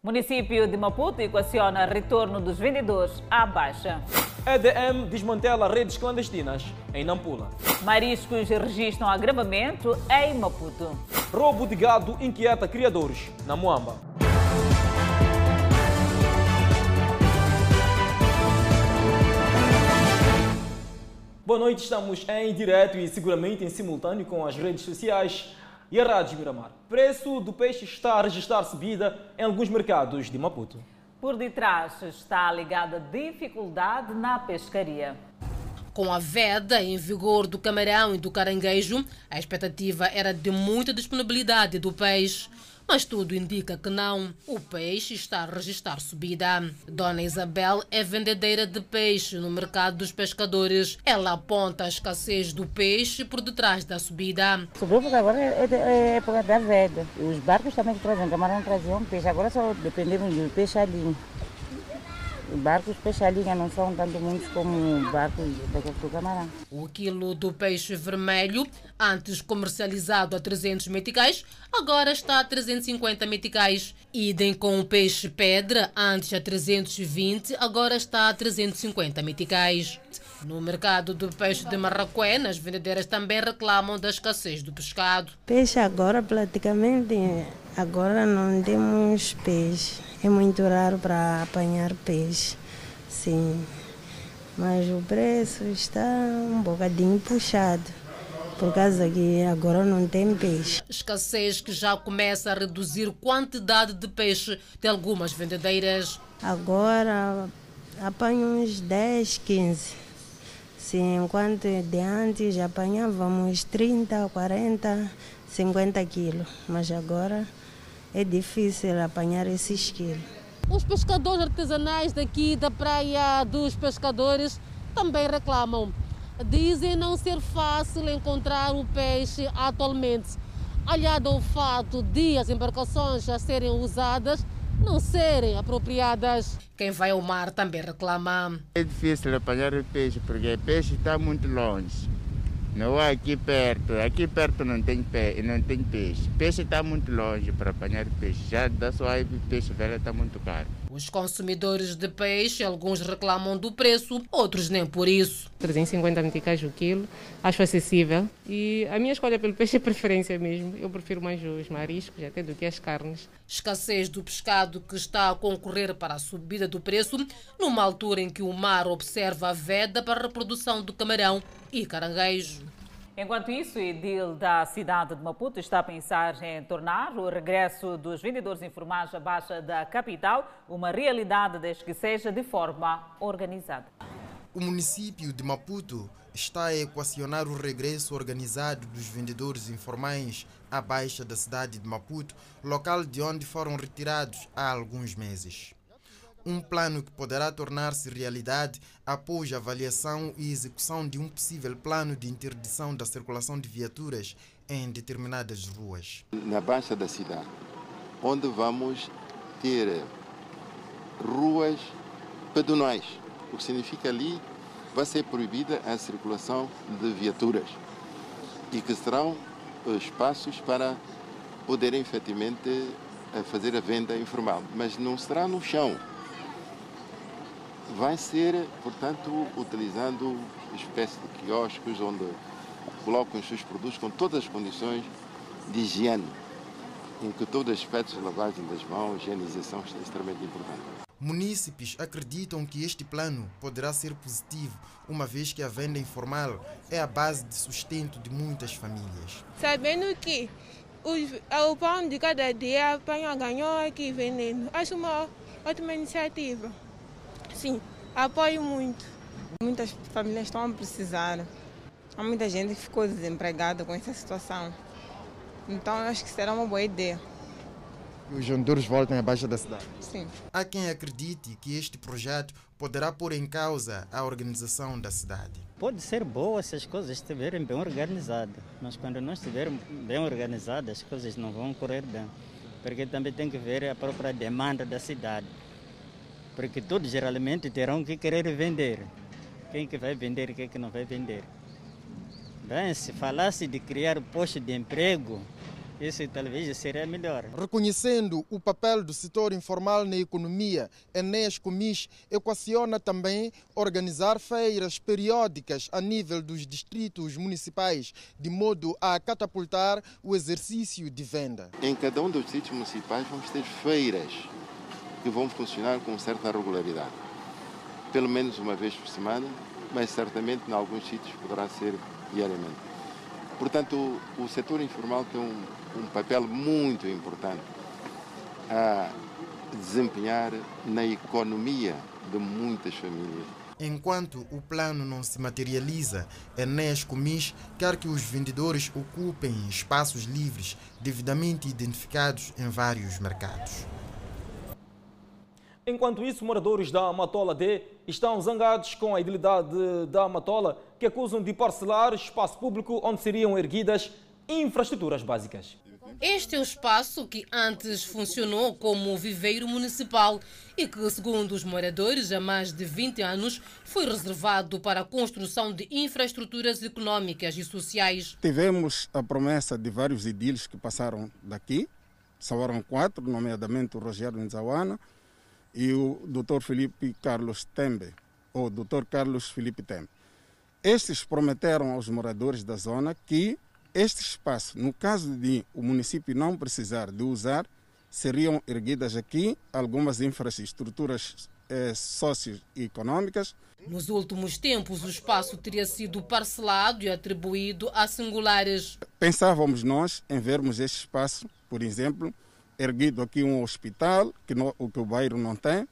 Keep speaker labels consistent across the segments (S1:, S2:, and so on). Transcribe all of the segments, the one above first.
S1: Município de Maputo equaciona retorno dos vendedores à baixa.
S2: EDM desmantela redes clandestinas em Nampula.
S1: Mariscos registram agravamento em Maputo.
S2: Roubo de gado inquieta criadores na Moamba. Boa noite, estamos em direto e seguramente em simultâneo com as redes sociais e a Rádio Miramar. Preço do peixe está a registrar subida em alguns mercados de Maputo.
S1: Por detrás está ligada dificuldade na pescaria.
S3: Com a veda em vigor do camarão e do caranguejo, a expectativa era de muita disponibilidade do peixe. Mas tudo indica que não. O peixe está a registrar subida. Dona Isabel é vendedeira de peixe no mercado dos pescadores. Ela aponta a escassez do peixe por detrás da subida.
S4: Subiu porque agora é, é época da veda. Os barcos também que trazem camarão traziam peixe. Agora só dependemos do peixe ali. Barcos peixe-liga não são tanto muitos como barcos do camarão.
S3: O quilo do peixe vermelho, antes comercializado a 300 meticais, agora está a 350 meticais. Idem com o peixe pedra, antes a 320, agora está a 350 meticais. No mercado do peixe de Marraquém, as vendedeiras também reclamam da escassez do pescado.
S5: Peixe agora praticamente, agora não temos peixe é muito raro para apanhar peixe, sim. Mas o preço está um bocadinho puxado, por causa que agora não tem peixe.
S3: Escassez que já começa a reduzir quantidade de peixe de algumas vendedeiras.
S5: Agora apanho uns 10, 15. Sim, enquanto de antes apanhávamos 30, 40, 50 quilos. Mas agora é difícil apanhar esses quilos.
S3: Os pescadores artesanais daqui da Praia dos Pescadores também reclamam. Dizem não ser fácil encontrar o peixe atualmente, aliado ao fato de as embarcações a serem usadas não serem apropriadas. Quem vai ao mar também reclama.
S6: É difícil apanhar o peixe porque o peixe está muito longe. Não há aqui perto. Aqui perto não tem, pe não tem peixe. Peixe está muito longe para apanhar peixe. Já da sua peixe velho está muito caro.
S3: Os consumidores de peixe, alguns reclamam do preço, outros nem por isso.
S7: 350 meticais o quilo, acho acessível. E a minha escolha pelo peixe é preferência mesmo. Eu prefiro mais os mariscos até do que as carnes.
S3: Escassez do pescado que está a concorrer para a subida do preço, numa altura em que o mar observa a veda para a reprodução do camarão e caranguejo.
S1: Enquanto isso, o edil da cidade de Maputo está a pensar em tornar o regresso dos vendedores informais à baixa da capital uma realidade desde que seja de forma organizada.
S8: O município de Maputo está a equacionar o regresso organizado dos vendedores informais à baixa da cidade de Maputo, local de onde foram retirados há alguns meses um plano que poderá tornar-se realidade após a avaliação e execução de um possível plano de interdição da circulação de viaturas em determinadas ruas.
S9: Na baixa da cidade, onde vamos ter ruas pedonais, o que significa ali vai ser proibida a circulação de viaturas e que serão espaços para poderem efetivamente eh, fazer a venda informal, mas não será no chão, vai ser, portanto, utilizando espécie de quiosques onde colocam os seus produtos com todas as condições de higiene, em que todos os aspectos de lavagem das mãos, higienização é extremamente importante.
S8: Munícipes acreditam que este plano poderá ser positivo, uma vez que a venda informal é a base de sustento de muitas famílias.
S10: Sabendo que o pão de cada dia apanha ganhou aqui vendendo, acho uma ótima iniciativa. Sim, apoio muito. Muitas famílias estão a precisar. Há muita gente que ficou desempregada com essa situação. Então, acho que será uma boa ideia.
S8: Os vendedores voltem abaixo da cidade.
S10: Sim.
S8: Há quem acredite que este projeto poderá pôr em causa a organização da cidade.
S11: Pode ser boa se as coisas estiverem bem organizadas, mas quando não estiverem bem organizadas, as coisas não vão correr bem. Porque também tem que ver a própria demanda da cidade porque todos geralmente terão que querer vender. Quem que vai vender e quem que não vai vender. Bem, se falasse de criar posto de emprego, Isso talvez seria melhor.
S12: Reconhecendo o papel do setor informal na economia, Enes Comis equaciona também organizar feiras periódicas a nível dos distritos municipais, de modo a catapultar o exercício de venda.
S9: Em cada um dos distritos municipais vamos ter feiras que vão funcionar com certa regularidade. Pelo menos uma vez por semana, mas certamente em alguns sítios poderá ser diariamente. Portanto, o, o setor informal tem um, um papel muito importante a desempenhar na economia de muitas famílias.
S12: Enquanto o plano não se materializa, Enes Comis quer que os vendedores ocupem espaços livres devidamente identificados em vários mercados.
S2: Enquanto isso, moradores da Matola D estão zangados com a idilidade da Matola, que acusam de parcelar espaço público onde seriam erguidas infraestruturas básicas.
S3: Este é o espaço que antes funcionou como viveiro municipal e que, segundo os moradores, há mais de 20 anos foi reservado para a construção de infraestruturas econômicas e sociais.
S13: Tivemos a promessa de vários idiles que passaram daqui, foram quatro, nomeadamente o Rogério Nzawana, e o Dr. Felipe Carlos Tembe, ou Dr. Carlos Felipe Tembe. Estes prometeram aos moradores da zona que este espaço, no caso de o município não precisar de usar, seriam erguidas aqui algumas infraestruturas eh, socioeconômicas.
S3: Nos últimos tempos, o espaço teria sido parcelado e atribuído a singulares.
S13: Pensávamos nós em vermos este espaço, por exemplo, erguido aqui um hospital, que, no, que o bairro não tem,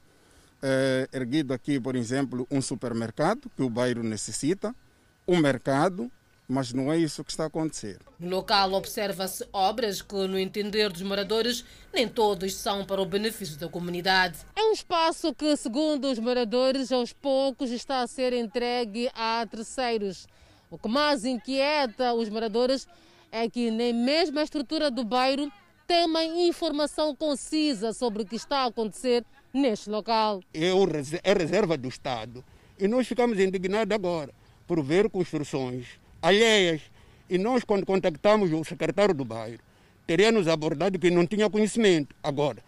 S13: é, erguido aqui, por exemplo, um supermercado, que o bairro necessita, um mercado, mas não é isso que está a acontecer.
S3: No local observa-se obras que, no entender dos moradores, nem todas são para o benefício da comunidade. É um espaço que, segundo os moradores, aos poucos está a ser entregue a terceiros. O que mais inquieta os moradores é que nem mesmo a estrutura do bairro temem informação concisa sobre o que está a acontecer neste local.
S14: É, é reserva do Estado e nós ficamos indignados agora por ver construções alheias e nós quando contactamos o secretário do bairro teria nos abordado que não tinha conhecimento. Agora,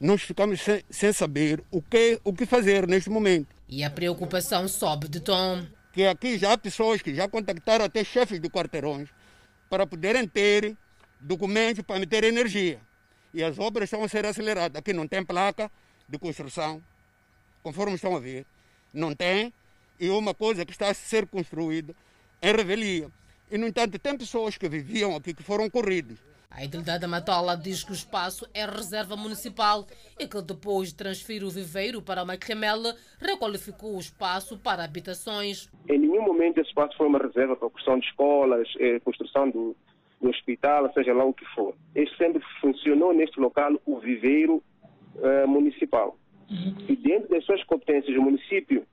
S14: nós ficamos sem, sem saber o que, o que fazer neste momento.
S3: E a preocupação sobe de tom.
S14: Que aqui já há pessoas que já contactaram até chefes de quarteirões para poderem ter documentos para meter energia. E as obras estão a ser aceleradas. Aqui não tem placa de construção, conforme estão a ver. Não tem. E uma coisa que está a ser construída em revelia. E, no entanto, tem pessoas que viviam aqui que foram corridos.
S3: A Idilidade da Matola diz que o espaço é reserva municipal e que depois de transferir o viveiro para uma camela, requalificou o espaço para habitações.
S15: Em nenhum momento esse espaço foi uma reserva para a construção de escolas, eh, construção do, do hospital, seja lá o que for. Este sempre funcionou neste local o viveiro uh, municipal. Uhum. E dentro das suas competências, o município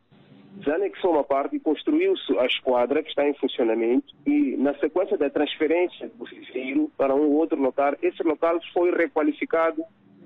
S15: já anexou uma parte e construiu-se a esquadra que está em funcionamento e na sequência da transferência do viveiro para um outro local, esse local foi requalificado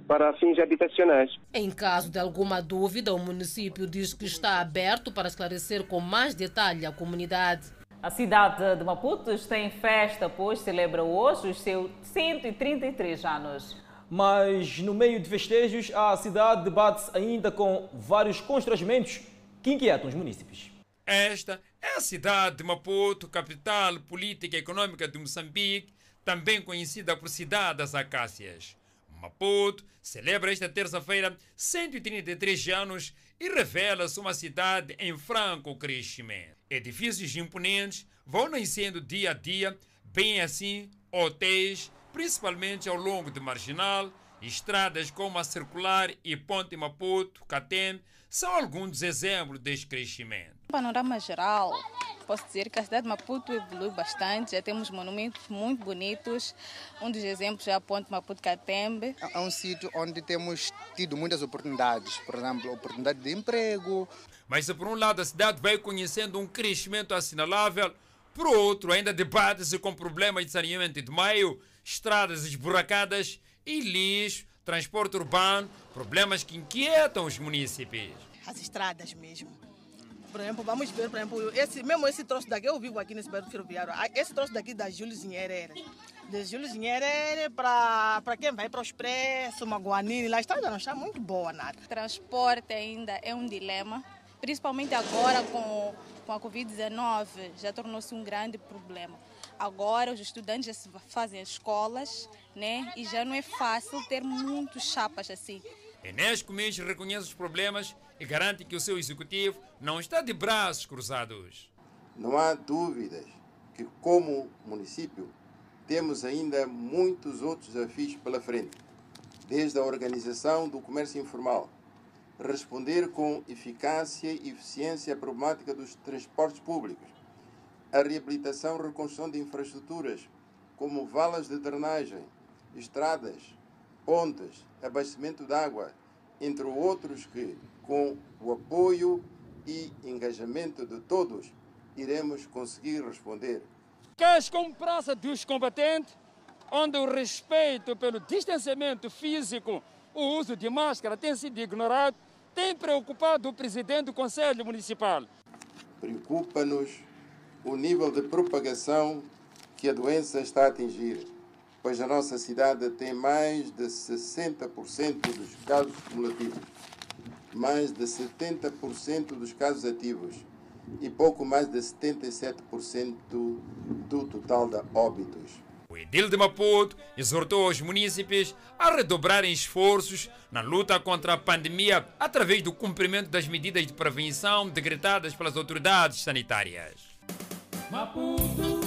S15: para fins habitacionais.
S3: Em caso de alguma dúvida, o município diz que está aberto para esclarecer com mais detalhe a comunidade.
S1: A cidade de Maputo está em festa, pois celebra hoje os seus 133 anos.
S2: Mas no meio de festejos, a cidade debate-se ainda com vários constrangimentos que inquietam os municípios.
S16: Esta é a cidade de Maputo, capital política e econômica de Moçambique, também conhecida por Cidade das Acácias. Maputo celebra esta terça-feira 133 anos e revela-se uma cidade em franco crescimento. Edifícios imponentes vão nascendo dia a dia, bem assim hotéis, principalmente ao longo de Marginal, estradas como a Circular e Ponte Maputo, Catem, são alguns exemplos deste crescimento.
S17: No panorama geral, posso dizer que a cidade de Maputo evoluiu bastante, já temos monumentos muito bonitos. Um dos exemplos é a Ponte Maputo-Catembe.
S18: É um sítio onde temos tido muitas oportunidades, por exemplo, oportunidade de emprego.
S16: Mas se por um lado a cidade vai conhecendo um crescimento assinalável, por outro ainda debate-se com problemas de saneamento de meio, estradas esburacadas e lixo, transporte urbano, problemas que inquietam os municípios.
S6: As estradas mesmo. Por exemplo, vamos ver, por exemplo, esse, mesmo esse troço daqui, eu vivo aqui nesse bairro ferroviário, esse troço daqui da Júlio Zinherere. De Júlio Zinherere para quem vai para o Expresso, Maguanini, lá a estrada não está muito boa, nada.
S17: Transporte ainda é um dilema, principalmente agora com, com a Covid-19, já tornou-se um grande problema. Agora os estudantes já se fazem as escolas, né? E já não é fácil ter muitos chapas assim.
S16: Enes Gomes reconhece os problemas e garante que o seu executivo não está de braços cruzados.
S9: Não há dúvidas que, como município, temos ainda muitos outros desafios pela frente, desde a organização do comércio informal, responder com eficácia e eficiência à problemática dos transportes públicos, a reabilitação e reconstrução de infraestruturas, como valas de drenagem, estradas, pontes, abastecimento de água, entre outros que, com o apoio e engajamento de todos, iremos conseguir responder.
S19: Queres como praça dos combatentes, onde o respeito pelo distanciamento físico, o uso de máscara tem sido ignorado, tem preocupado o presidente do Conselho Municipal.
S9: Preocupa-nos o nível de propagação que a doença está a atingir, pois a nossa cidade tem mais de 60% dos casos cumulativos, mais de 70% dos casos ativos e pouco mais de 77% do total de óbitos.
S16: O edil de Maputo exortou os munícipes a redobrarem esforços na luta contra a pandemia através do cumprimento das medidas de prevenção decretadas pelas autoridades sanitárias.
S10: Maputo,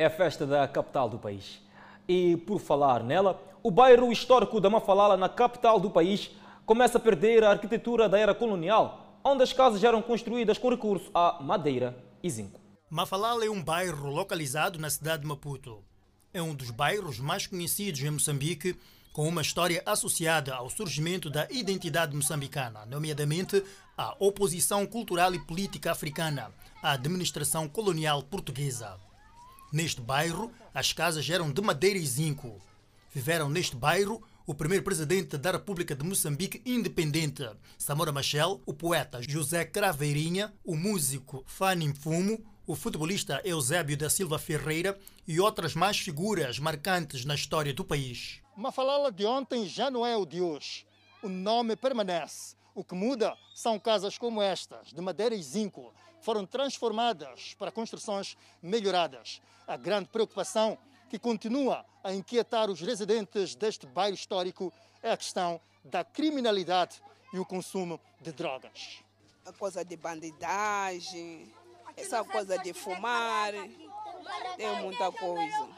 S10: É a
S2: festa da capital do país. E por falar nela, o bairro histórico da Mafalala, na capital do país, começa a perder a arquitetura da era colonial, onde as casas eram construídas com recurso a madeira e zinco.
S20: Mafalala é um bairro localizado na cidade de Maputo. É um dos bairros mais conhecidos em Moçambique, com uma história associada ao surgimento da identidade moçambicana, nomeadamente à oposição cultural e política africana à administração colonial portuguesa. Neste bairro, as casas eram de madeira e zinco. Viveram neste bairro o primeiro presidente da República de Moçambique independente, Samora Machel, o poeta José Craveirinha, o músico Fanny Fumo, o futebolista Eusébio da Silva Ferreira e outras mais figuras marcantes na história do país.
S21: Mafalala de ontem já não é o de hoje. O nome permanece. O que muda são casas como estas, de madeira e zinco, foram transformadas para construções melhoradas. A grande preocupação que continua a inquietar os residentes deste bairro histórico é a questão da criminalidade e o consumo de drogas.
S22: A coisa de bandidagem, essa coisa de fumar, tem muita coisa.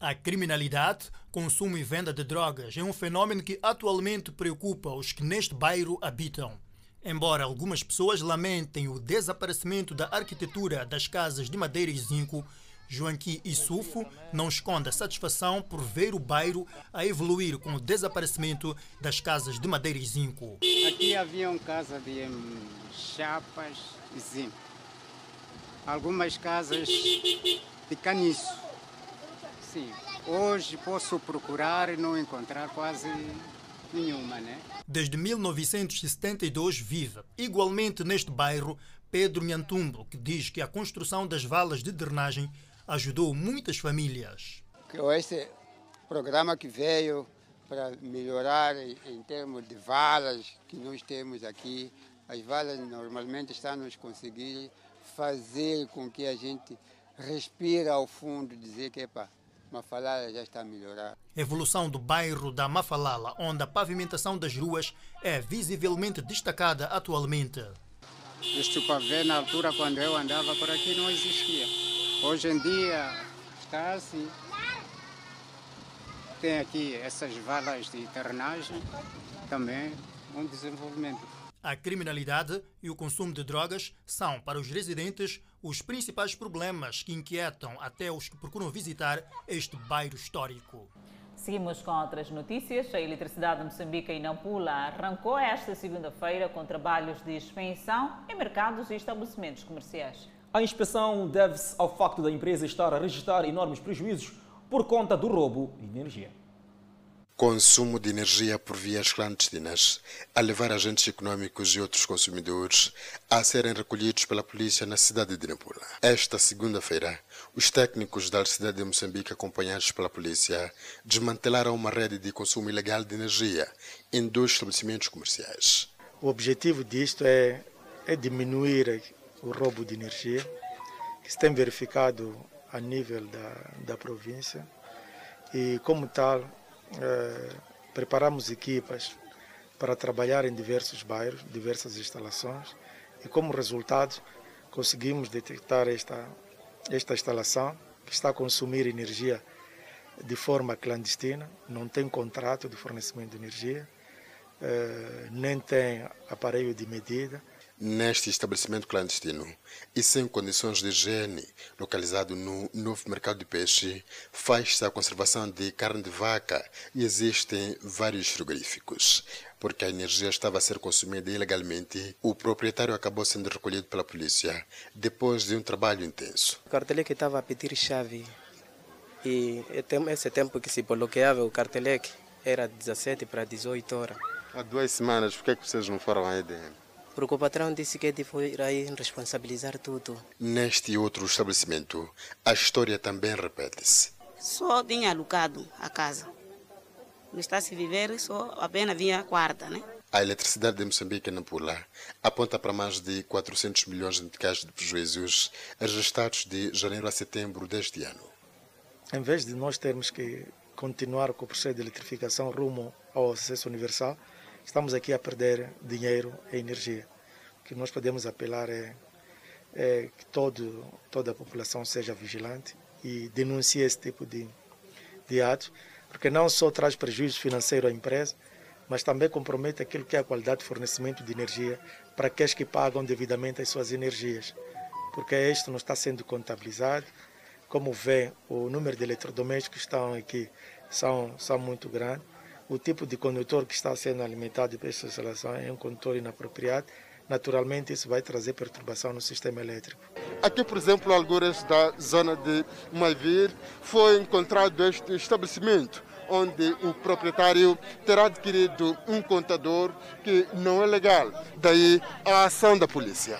S20: A criminalidade, consumo e venda de drogas é um fenômeno que atualmente preocupa os que neste bairro habitam. Embora algumas pessoas lamentem o desaparecimento da arquitetura das casas de madeira e zinco, Joanqui Isufo não esconde a satisfação por ver o bairro a evoluir com o desaparecimento das casas de madeira e zinco.
S23: Aqui haviam casas de hum, chapas e zinco. Algumas casas de caniço. Sim. Hoje posso procurar e não encontrar quase nenhuma, né?
S20: Desde 1972 vive, igualmente neste bairro, Pedro Nhantumbo, que diz que a construção das valas de drenagem ajudou muitas famílias.
S24: Este programa que veio para melhorar em termos de valas que nós temos aqui, as valas normalmente estão a nos conseguir fazer com que a gente respire ao fundo, dizer que epa, Mafalala já está a melhorar.
S20: Evolução do bairro da Mafalala, onde a pavimentação das ruas é visivelmente destacada atualmente.
S23: Este pavê, na altura, quando eu andava por aqui, não existia. Hoje em dia está assim. Tem aqui essas valas de drenagem, também um desenvolvimento.
S20: A criminalidade e o consumo de drogas são, para os residentes, os principais problemas que inquietam até os que procuram visitar este bairro histórico.
S1: Seguimos com outras notícias. A Eletricidade de Moçambique em Nampula arrancou esta segunda-feira com trabalhos de inspeção em mercados e estabelecimentos comerciais.
S2: A inspeção deve-se ao facto da empresa estar a registrar enormes prejuízos por conta do roubo de energia.
S25: Consumo de energia por vias clandestinas, a levar agentes econômicos e outros consumidores a serem recolhidos pela polícia na cidade de Nampula. Esta segunda-feira, os técnicos da cidade de Moçambique, acompanhados pela polícia, desmantelaram uma rede de consumo ilegal de energia em dois estabelecimentos comerciais.
S26: O objetivo disto é, é diminuir o roubo de energia que se tem verificado a nível da, da província e, como tal, preparamos equipas para trabalhar em diversos bairros, diversas instalações e, como resultado, conseguimos detectar esta, esta instalação que está a consumir energia de forma clandestina, não tem contrato de fornecimento de energia, eh, nem tem aparelho de medida
S25: neste estabelecimento clandestino e sem condições de higiene, localizado no novo mercado de peixe, faz-se a conservação de carne de vaca e existem vários frigoríficos. Porque a energia estava a ser consumida ilegalmente, o proprietário acabou sendo recolhido pela polícia depois de um trabalho intenso.
S27: O carteleque estava a pedir chave e esse tempo que se bloqueava o carteleque era 17 para 18 horas.
S25: Há duas semanas, por que, é que vocês não foram à EDM?
S27: Porque o patrão disse que ele foi aí responsabilizar tudo.
S25: Neste outro estabelecimento, a história também repete-se.
S28: Só tinha alugado a casa. Não está se viver, só apenas vinha a quarta, né?
S25: A eletricidade de Moçambique, Nampula, aponta para mais de 400 milhões de meticais de prejuízos registrados de janeiro a setembro deste ano.
S26: Em vez de nós termos que continuar com o processo de eletrificação rumo ao acesso universal, estamos aqui a perder dinheiro e energia. O que nós podemos apelar é, é que todo, toda a população seja vigilante e denuncie esse tipo de, de atos, porque não só traz prejuízo financeiro à empresa, mas também compromete aquilo que é a qualidade de fornecimento de energia para aqueles que pagam devidamente as suas energias. Porque isto não está sendo contabilizado. Como vê, o número de eletrodomésticos que estão aqui são, são muito grandes o tipo de condutor que está sendo alimentado essa instalação é um condutor inapropriado, naturalmente isso vai trazer perturbação no sistema elétrico.
S29: Aqui, por exemplo, algures da zona de Maivir, foi encontrado este estabelecimento onde o proprietário terá adquirido um contador que não é legal. Daí a ação da polícia.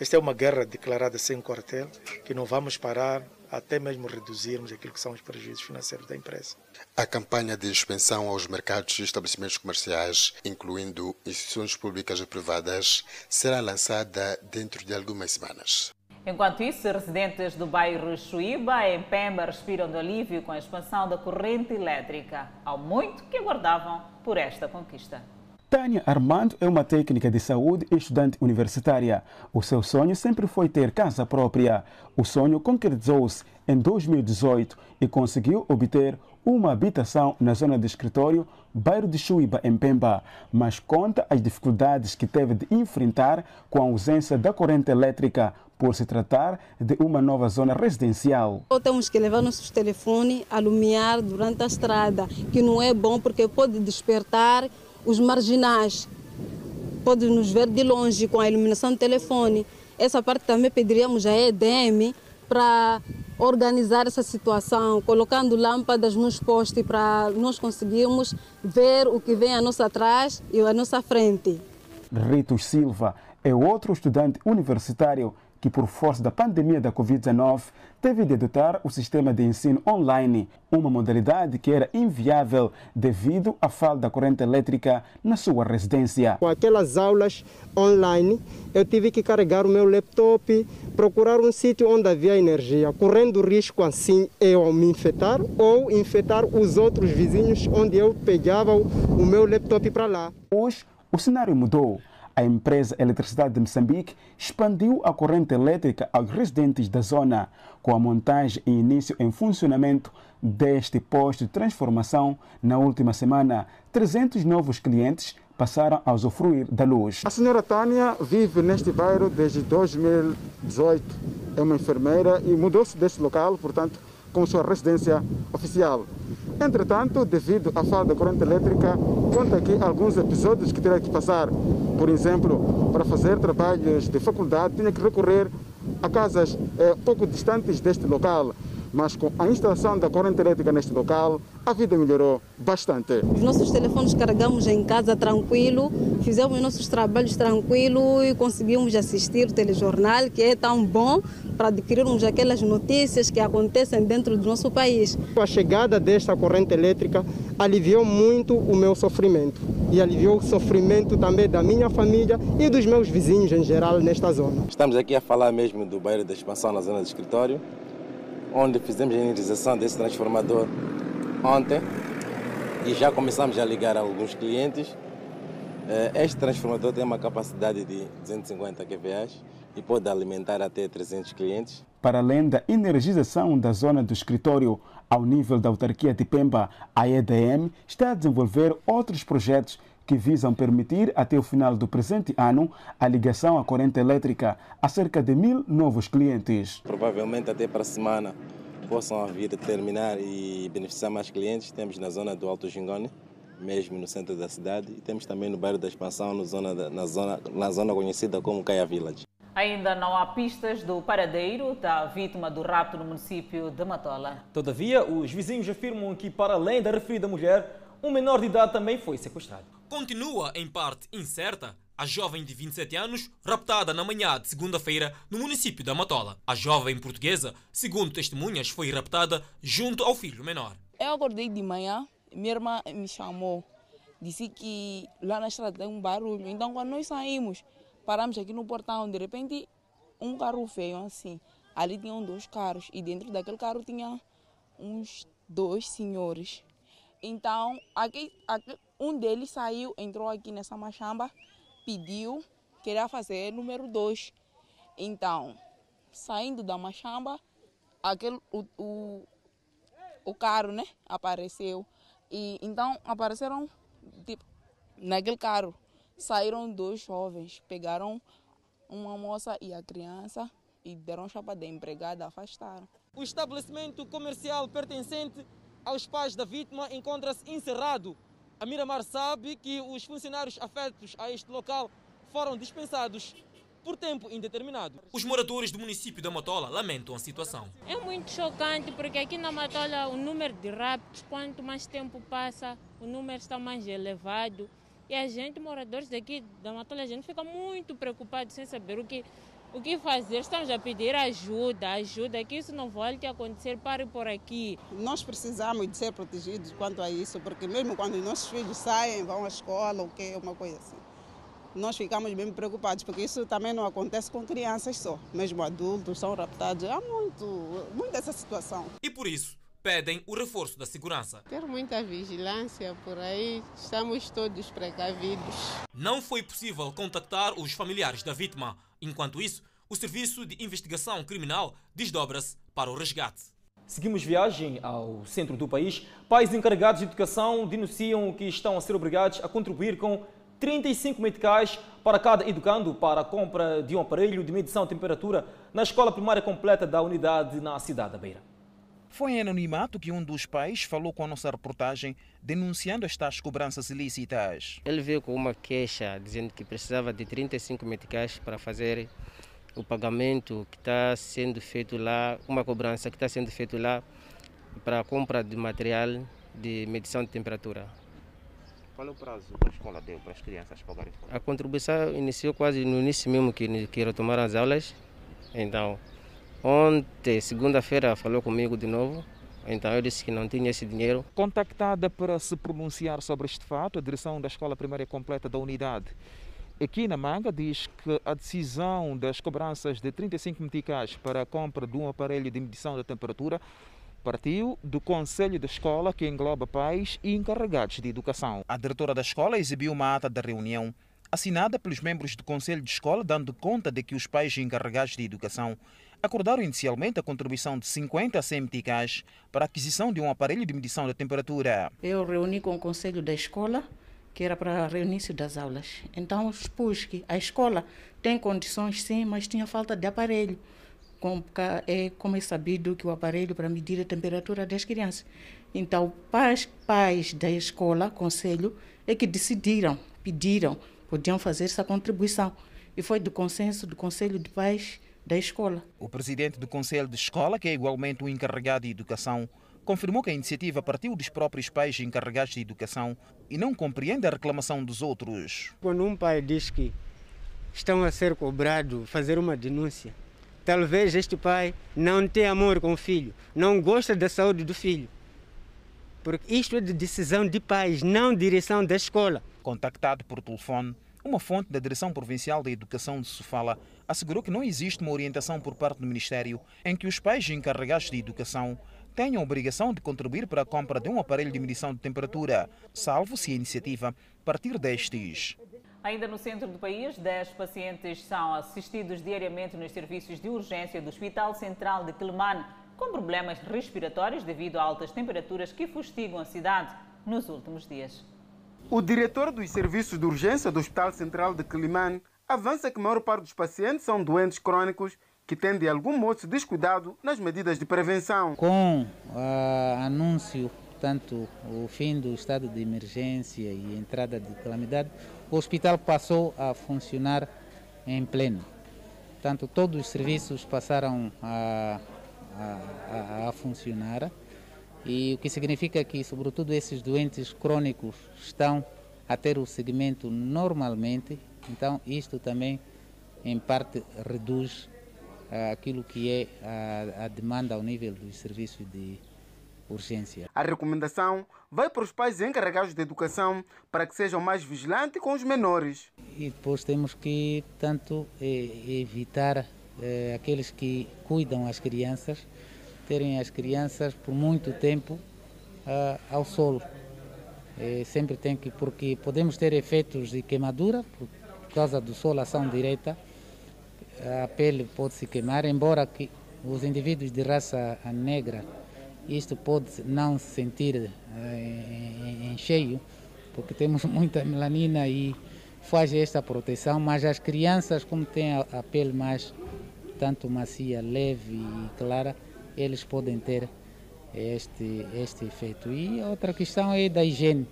S26: Esta é uma guerra declarada sem quartel, que não vamos parar até mesmo reduzirmos aquilo que são os prejuízos financeiros da empresa.
S25: A campanha de expensão aos mercados e estabelecimentos comerciais, incluindo instituições públicas e privadas, será lançada dentro de algumas semanas.
S1: Enquanto isso, residentes do bairro Chuíba, em Pemba, respiram de alívio com a expansão da corrente elétrica, ao muito que aguardavam por esta conquista.
S30: Tânia Armando é uma técnica de saúde e estudante universitária. O seu sonho sempre foi ter casa própria. O sonho concretizou-se em 2018 e conseguiu obter uma habitação na zona de escritório, bairro de Chuíba, em Pemba, mas conta as dificuldades que teve de enfrentar com a ausência da corrente elétrica por se tratar de uma nova zona residencial.
S31: Temos que levar nossos telefones a iluminar durante a estrada, que não é bom porque pode despertar os marginais podem nos ver de longe com a iluminação do telefone. Essa parte também pediríamos à EDM para organizar essa situação, colocando lâmpadas nos postes para nós conseguirmos ver o que vem à nossa atrás e à nossa frente.
S30: Ritos Silva é outro estudante universitário que, por força da pandemia da Covid-19, teve de adotar o sistema de ensino online, uma modalidade que era inviável devido à falta da corrente elétrica na sua residência.
S32: Com aquelas aulas online, eu tive que carregar o meu laptop, procurar um sítio onde havia energia, correndo risco assim eu me infectar ou infectar os outros vizinhos onde eu pegava o meu laptop para lá.
S30: Hoje, o cenário mudou a empresa Eletricidade de Moçambique expandiu a corrente elétrica aos residentes da zona, com a montagem e início em funcionamento deste posto de transformação. Na última semana, 300 novos clientes passaram a usufruir da luz.
S33: A senhora Tânia vive neste bairro desde 2018. É uma enfermeira e mudou-se deste local, portanto, com sua residência oficial. Entretanto, devido à falta de corrente elétrica, conta aqui alguns episódios que terá que passar. Por exemplo, para fazer trabalhos de faculdade, tinha que recorrer a casas eh, pouco distantes deste local. Mas com a instalação da corrente elétrica neste local, a vida melhorou bastante.
S31: Os nossos telefones carregamos em casa tranquilo, fizemos os nossos trabalhos tranquilo e conseguimos assistir o telejornal, que é tão bom para adquirirmos aquelas notícias que acontecem dentro do nosso país.
S14: A chegada desta corrente elétrica aliviou muito o meu sofrimento e aliviou o sofrimento também da minha família e dos meus vizinhos em geral nesta zona.
S34: Estamos aqui a falar mesmo do bairro da expansão na zona do escritório, onde fizemos a energização desse transformador ontem e já começamos a ligar a alguns clientes. Eh, Este transformador tem uma capacidade de 250 kVA e pode alimentar até 300 clientes.
S30: Para além da energização da zona do escritório ao nível da autarquia de Pemba, a EDM está a desenvolver outros projetos que visam permitir até o final do presente ano a ligação à corrente elétrica a cerca de mil novos clientes.
S34: Provavelmente até para a semana possam vir a terminar e beneficiar mais clientes. Temos na zona do Alto Gingone, mesmo no centro da cidade, e temos também no bairro da Expansão, no zona na, zona, na zona conhecida como Caia Village.
S1: Ainda não há pistas do paradeiro da vítima do rapto no município de Matola.
S35: Todavia, os vizinhos afirmam que, para além da referida mulher, um menor de idade também foi sequestrado.
S2: Continua, em parte incerta, a jovem de 27 anos raptada na manhã de segunda-feira no município da Matola. A jovem portuguesa, segundo testemunhas, foi raptada junto ao filho menor.
S36: Eu acordei de manhã, minha irmã me chamou, disse que lá na estrada tem um barulho. Então, quando nós saímos, paramos aqui no portão, de repente, um carro veio assim. Ali tinham dois carros e dentro daquele carro tinha uns dois senhores. Então, aqui, aqui- um deles saiu, entrou aqui nessa machamba, pediu, queria fazer número dois. Então, saindo da machamba, aquele, o, o, o carro, né, apareceu. E então apareceram, tipo, naquele carro, saíram dois jovens, pegaram uma moça e a criança e deram chapa da empregada, afastaram.
S37: O estabelecimento comercial pertencente aos pais da vítima encontra-se encerrado. A Miramar sabe que os funcionários afetos a este local foram dispensados por tempo indeterminado.
S2: Os moradores do município da Matola lamentam a situação.
S38: É muito chocante porque aqui na Matola o número de raptos, quanto mais tempo passa, o número está mais elevado. E a gente, moradores daqui da Matola, a gente fica muito preocupado sem saber o que, o que fazer. Estamos a pedir ajuda, ajuda, que isso não volte a acontecer, pare por aqui.
S39: Nós precisamos de ser protegidos quanto a isso, porque mesmo quando os nossos filhos saem, vão à escola, ou que uma coisa assim, nós ficamos bem preocupados, porque isso também não acontece com crianças só, mesmo adultos são raptados. Há muito, muito essa situação.
S2: E por isso, pedem o reforço da segurança.
S40: Ter muita vigilância por aí, estamos todos precavidos.
S2: Não foi possível contactar os familiares da vítima. Enquanto isso, o Serviço de Investigação Criminal desdobra-se para o resgate.
S35: Seguimos viagem ao centro do país. Pais encarregados de educação denunciam que estão a ser obrigados a contribuir com 35 meticais para cada educando para a compra de um aparelho de medição de temperatura na escola primária completa da unidade na cidade da Beira.
S41: Foi em anonimato que um dos pais falou com a nossa reportagem denunciando estas cobranças ilícitas.
S27: Ele veio com uma queixa dizendo que precisava de 35 meticais para fazer o pagamento que está sendo feito lá, uma cobrança que está sendo feito lá para a compra de material de medição de temperatura.
S42: Qual é o prazo que a escola deu para as crianças pagarem?
S27: A contribuição iniciou quase no início mesmo que, que retomaram as aulas. Então, ontem, segunda-feira, falou comigo de novo. Então, eu disse que não tinha esse dinheiro.
S41: Contactada para se pronunciar sobre este fato, a direção da Escola Primária Completa da Unidade aqui na Manga diz que a decisão das cobranças de 35 meticais para a compra de um aparelho de medição da temperatura partiu do Conselho da Escola, que engloba pais e encarregados de educação. A diretora da escola exibiu uma ata da reunião assinada pelos membros do Conselho de Escola, dando conta de que os pais e encarregados de educação acordaram inicialmente a contribuição de 50 a 100 meticais para a aquisição de um aparelho de medição da temperatura.
S43: Eu reuni com o conselho da escola
S36: que era para o início das aulas. Então expus que a escola tem condições sim, mas tinha falta de aparelho. É, como é sabido que o aparelho para medir a temperatura das crianças. Então, pais, pais da escola, conselho, é que decidiram, pediram, podiam fazer essa contribuição. E foi do consenso do conselho de pais da escola.
S41: O presidente do conselho de escola, que é igualmente o encarregado de educação, confirmou que a iniciativa partiu dos próprios pais encarregados de educação e não compreende a reclamação dos outros.
S44: Quando um pai diz que estão a ser cobrados fazer uma denúncia, talvez este pai não tenha amor com o filho, não gosta da saúde do filho. Porque isto é de decisão de pais, não direção da escola.
S41: Contactado por telefone, uma fonte da Direção Provincial da Educação de Sofala assegurou que não existe uma orientação por parte do Ministério em que os pais encarregados de educação tenham a obrigação de contribuir para a compra de um aparelho de medição de temperatura, salvo se a iniciativa partir destes.
S1: Ainda no centro do país, 10 pacientes são assistidos diariamente nos serviços de urgência do Hospital Central de Quelimane com problemas respiratórios devido a altas temperaturas que fustigam a cidade nos últimos dias.
S45: O diretor dos serviços de urgência do Hospital Central de Quelimane avança que a maior parte dos pacientes são doentes crônicos que têm de algum modo se descuidado nas medidas de prevenção.
S46: Com o anúncio, tanto o fim do estado de emergência e entrada de calamidade, o hospital passou a funcionar em pleno. Tanto todos os serviços passaram a a, a, a funcionar e o que significa que, sobretudo, esses doentes crônicos estão a ter o segmento normalmente, então isto também, em parte, reduz uh, aquilo que é a, a, demanda ao nível dos serviços de urgência.
S45: A recomendação vai para os pais encarregados de educação para que sejam mais vigilantes com os menores.
S46: E depois temos que, tanto, evitar eh, aqueles que cuidam as crianças, terem as crianças por muito tempo uh, ao sol. Eh, sempre tem que, porque podemos ter efeitos de queimadura por causa do sol ação direta, a pele pode se queimar, embora que os indivíduos de raça negra isto pode não se sentir em, em cheio, porque temos muita melanina e faz esta proteção, mas as crianças, como têm a pele mais tanto macia, leve e clara, eles podem ter este, este efeito. E outra questão é da higiene,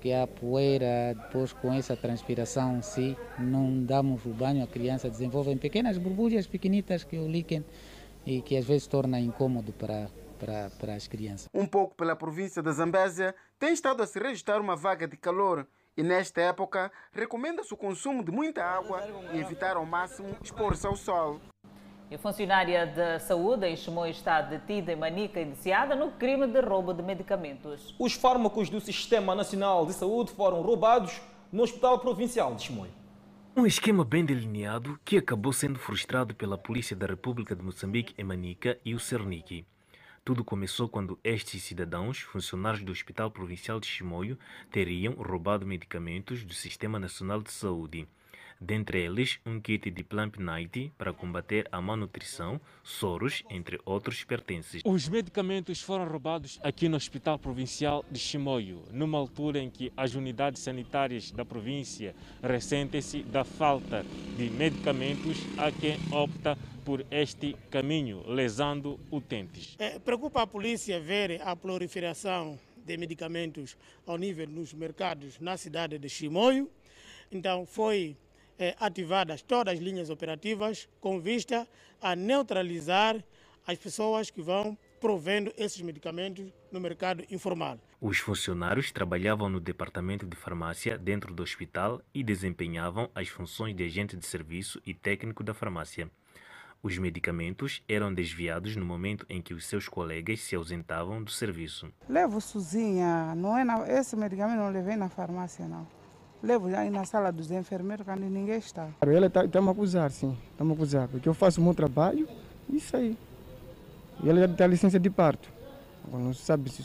S46: que a poeira, depois com essa transpiração, se não damos o banho, a criança desenvolve pequenas borbulhas pequenitas que o líquen e que às vezes torna incômodo para, para, para as crianças.
S45: Um pouco pela província da Zambésia, tem estado a se registrar uma vaga de calor e nesta época recomenda-se o consumo de muita água e evitar ao máximo expor-se ao sol.
S1: A funcionária de saúde em Chimoio está detida em Manica, iniciada no crime de roubo de medicamentos.
S2: Os fármacos do Sistema Nacional de Saúde foram roubados no Hospital Provincial de Chimoio.
S47: Um esquema bem delineado que acabou sendo frustrado pela Polícia da República de Moçambique em Manica e o Cernique. Tudo começou quando estes cidadãos, funcionários do Hospital Provincial de Chimoio, teriam roubado medicamentos do Sistema Nacional de Saúde dentre eles um kit de Plump Night para combater a malnutrição, soros, entre outros pertences.
S48: Os medicamentos foram roubados aqui no Hospital Provincial de Chimoio, numa altura em que as unidades sanitárias da província ressentem-se da falta de medicamentos a quem opta por este caminho, lesando utentes.
S49: É, preocupa a polícia ver a proliferação de medicamentos ao nível nos mercados na cidade de Chimoio. Então foi eh, ativadas todas as linhas operativas com vista a neutralizar as pessoas que vão provendo esses medicamentos no mercado informal.
S47: Os funcionários trabalhavam no departamento de farmácia dentro do hospital e desempenhavam as funções de agente de serviço e técnico da farmácia. Os medicamentos eram desviados no momento em que os seus colegas se ausentavam do serviço.
S50: Levo sozinha, não é na, esse medicamento não levei na farmácia não. Levo aí na sala dos enfermeiros quando ninguém está.
S44: Ele está tá me acusar, sim. Está me acusar, porque eu faço o meu trabalho, isso aí. E ele já tem a licença de parto. Agora não se sabe se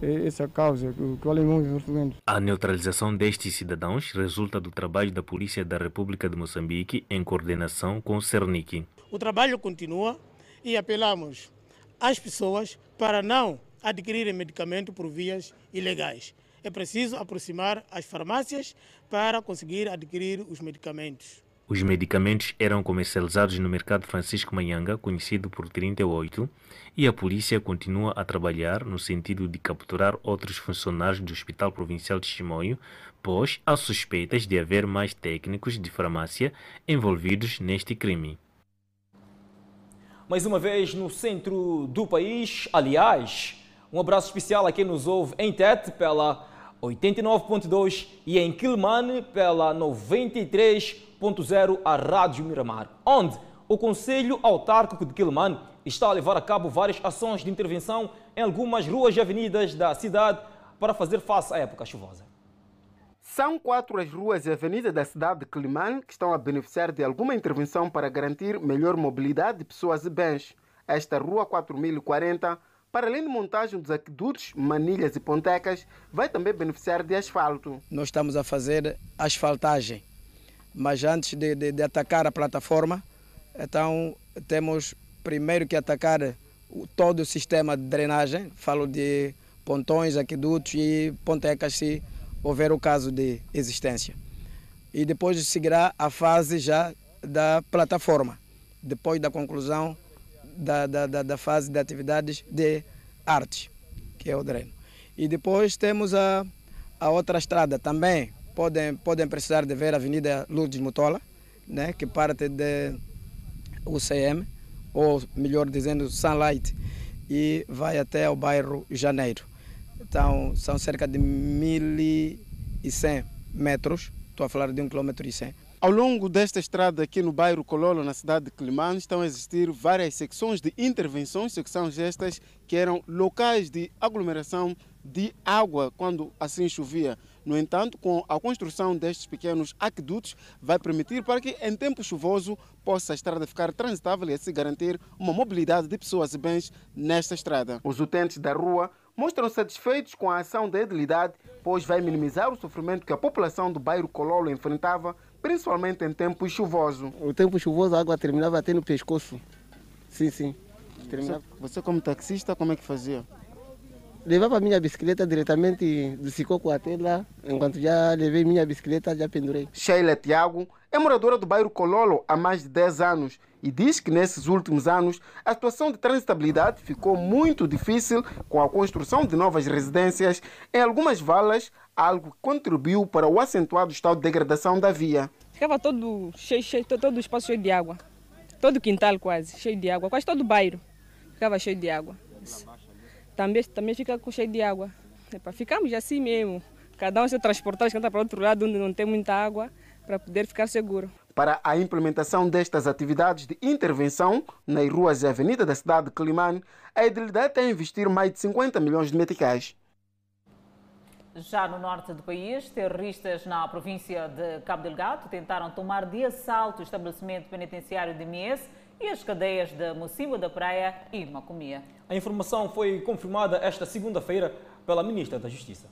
S44: é essa causa que o alemão envolvendo.
S47: A neutralização destes cidadãos resulta do trabalho da Polícia da República de Moçambique em coordenação com o Cernic.
S49: O trabalho continua e apelamos às pessoas para não adquirirem medicamento por vias ilegais. É preciso aproximar as farmácias para conseguir adquirir os medicamentos.
S47: Os medicamentos eram comercializados no mercado Francisco Manhanga, conhecido por 38, e a polícia continua a trabalhar no sentido de capturar outros funcionários do Hospital Provincial de Chimoio, pois há suspeitas de haver mais técnicos de farmácia envolvidos neste crime.
S51: Mais uma vez no centro do país, aliás, um abraço especial a quem nos ouve em Tete pela 89.2 e em Quilmane pela 93.0 a Rádio Miramar, onde o Conselho Autárquico de Quilmane está a levar a cabo várias ações de intervenção em algumas ruas e avenidas da cidade para fazer face à época chuvosa.
S45: São quatro as ruas e avenidas da cidade de Quilmane que estão a beneficiar de alguma intervenção para garantir melhor mobilidade de pessoas e bens. Esta rua 4040 para além de montagem dos aquedutos, manilhas e pontecas, vai também beneficiar de asfalto.
S36: Nós estamos a fazer asfaltagem, mas antes de, de, de atacar a plataforma, então temos primeiro que atacar todo o sistema de drenagem, falo de pontões, aquedutos e pontecas se houver o caso de existência. E depois seguirá a fase já da plataforma, depois da conclusão da, da, da, fase de atividades de arte, que é o dreno. E depois temos a, a outra estrada também. Podem, podem precisar de ver a Avenida Lourdes Mutola, né, que parte de UCM, ou melhor dizendo, Sunlight, e vai até o bairro Janeiro. Então, são cerca de 1.100 metros, estou a falar de 1 km 100
S45: ao longo desta estrada aqui no bairro Cololo, na cidade de Climane, estão a existir várias secções de intervenções, secções estas que eram locais de aglomeração de água quando assim chovia. No entanto, com a construção destes pequenos aquedutos, vai permitir para que em tempo chuvoso possa a estrada ficar transitável e assim garantir uma mobilidade de pessoas e bens nesta estrada. Os utentes da rua mostram satisfeitos com a ação da edilidade, pois vai minimizar o sofrimento que a população do bairro Cololo enfrentava principalmente em tempo chuvoso.
S36: O tempo chuvoso a água terminava até no pescoço. Sim, sim.
S45: Terminava. Você, você como taxista, como é que fazia?
S36: Levava minha bicicleta diretamente do Sicoco até lá. Enquanto já levei minha bicicleta, já pendurei.
S45: Sheila Tiago é moradora do bairro Cololo há mais de 10 anos e diz que nesses últimos anos a situação de transitabilidade ficou muito difícil com a construção de novas residências em algumas valas, algo que contribuiu para o acentuado estado de degradação da via.
S37: Ficava todo cheio, cheio todo o espaço cheio de água. Todo o quintal quase, cheio de água. Quase todo o bairro ficava cheio de água. Também, também fica cheio de água. Epa, ficamos assim mesmo. Cada um se transportar, canta para outro lado onde não tem muita água, para poder ficar seguro.
S45: Para a implementação destas atividades de intervenção nas ruas e avenidas da cidade de Climane, a Edilidade tem a investir mais de 50 milhões de meticais.
S1: Já no norte do país, terroristas na província de Cabo Delgado tentaram tomar de assalto o estabelecimento penitenciário de Mies e as cadeias de Mocimbo da Praia e Macomia.
S51: A informação foi confirmada esta segunda-feira pela Ministra da Justiça.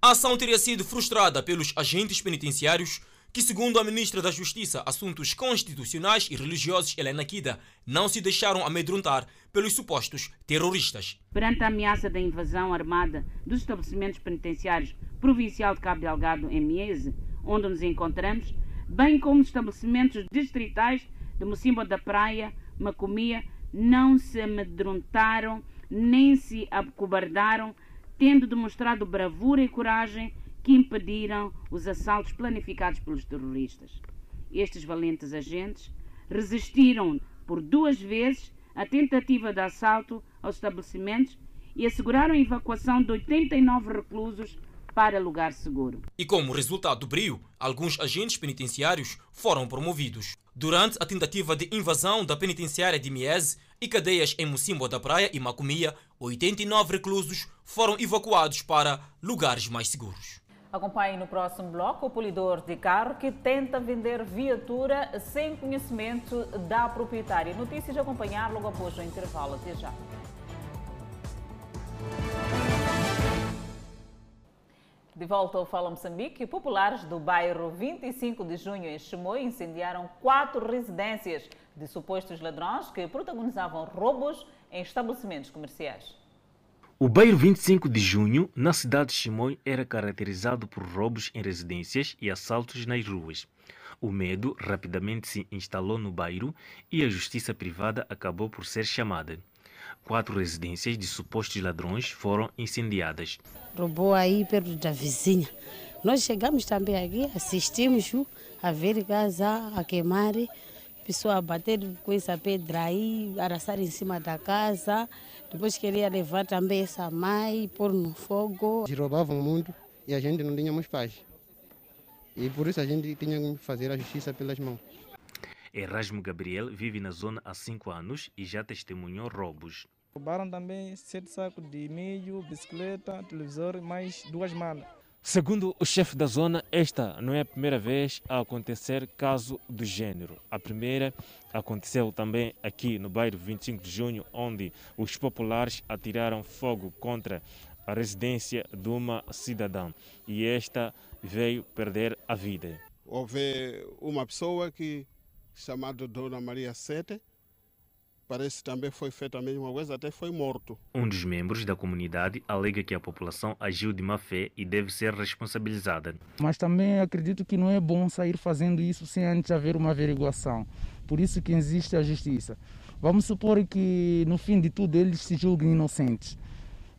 S2: A ação teria sido frustrada pelos agentes penitenciários que, segundo a Ministra da Justiça, Assuntos Constitucionais e Religiosos, Helena Kida, não se deixaram amedrontar pelos supostos terroristas.
S52: Perante a ameaça da invasão armada dos estabelecimentos penitenciários Provincial de Cabo Delgado em Miese, onde nos encontramos, bem como os estabelecimentos distritais de Mocimbo da Praia, Macomia, não se amedrontaram nem se acobardaram, tendo demonstrado bravura e coragem que impediram os assaltos planificados pelos terroristas. Estes valentes agentes resistiram por duas vezes a tentativa de assalto aos estabelecimentos e asseguraram a evacuação de 89 reclusos para lugar seguro.
S2: E como resultado do brio, alguns agentes penitenciários foram promovidos. Durante a tentativa de invasão da penitenciária de Miese e cadeias em Mocimbo da Praia e Macomia, 89 reclusos foram evacuados para lugares mais seguros.
S1: Acompanhe no próximo bloco o polidor de carro que tenta vender viatura sem conhecimento da proprietária. Notícias a acompanhar logo após o intervalo. Até já. De volta ao Fala Moçambique, populares do bairro 25 de Junho em Chimoio incendiaram quatro residências de supostos ladrões que protagonizavam roubos em estabelecimentos comerciais.
S47: O bairro 25 de junho, na cidade de Chimoio, era caracterizado por roubos em residências e assaltos nas ruas. O medo rapidamente se instalou no bairro e a justiça privada acabou por ser chamada. Quatro residências de supostos ladrões foram incendiadas.
S53: Roubou aí perto da vizinha. Nós chegamos também aqui, assistimos a ver casa a queimar, pessoa a bater com essa pedra aí, araçar em cima da casa. Depois queria levar também essa mãe, pôr no fogo.
S54: Eles roubavam muito e a gente não tínhamos paz. E por isso a gente tinha que fazer a justiça pelas mãos.
S47: Erasmo Gabriel vive na zona há cinco anos e já testemunhou roubos.
S55: Roubaram também sete sacos de milho, bicicleta, televisor e mais duas malas.
S49: Segundo o chefe da zona, esta não é a primeira vez a acontecer caso do gênero. A primeira aconteceu também aqui no bairro 25 de junho, onde os populares atiraram fogo contra a residência de uma cidadã e esta veio perder a vida.
S56: Houve uma pessoa que chamada Dona Maria Sete, parece que também foi feita a mesma coisa, até foi morto.
S47: Um dos membros da comunidade alega que a população agiu de má fé e deve ser responsabilizada.
S57: Mas também acredito que não é bom sair fazendo isso sem antes haver uma averiguação. Por isso que existe a justiça. Vamos supor que no fim de tudo eles se julguem inocentes.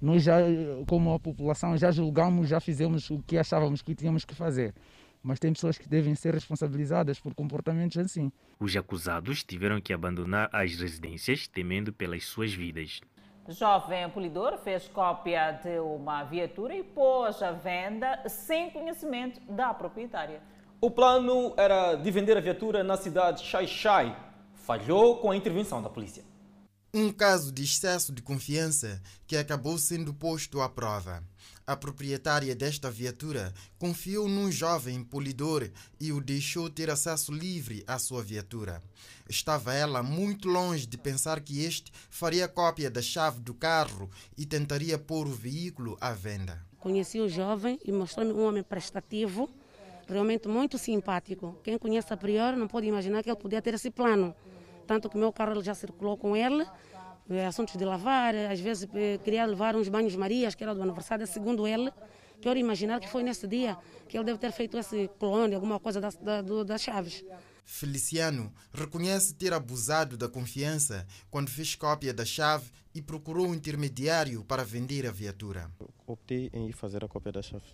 S57: Nós já, como a população, já julgamos, já fizemos o que achávamos que tínhamos que fazer mas tem pessoas que devem ser responsabilizadas por comportamentos assim.
S47: Os acusados tiveram que abandonar as residências temendo pelas suas vidas.
S1: Jovem polidor fez cópia de uma viatura e pôs à venda sem conhecimento da proprietária.
S2: O plano era de vender a viatura na cidade de Xai-Xai. Falhou com a intervenção da polícia.
S8: Um caso de excesso de confiança que acabou sendo posto à prova. A proprietária desta viatura confiou num jovem polidor e o deixou ter acesso livre à sua viatura. Estava ela muito longe de pensar que este faria cópia da chave do carro e tentaria pôr o veículo à venda.
S53: Conheci o jovem e mostrou-me um homem prestativo, realmente muito simpático. Quem conhece a priori não pode imaginar que ele podia ter esse plano. Tanto que meu carro já circulou com ele assuntos de lavar, às vezes é, queria levar uns banhos Marias, que era do aniversário, segundo ele, quero imaginar que foi nesse dia que ele deve ter feito esse clone, alguma coisa da, da, das chaves.
S8: Feliciano reconhece ter abusado da confiança quando fez cópia da chave e procurou um intermediário para vender a viatura.
S54: Optei em ir fazer a cópia da chave.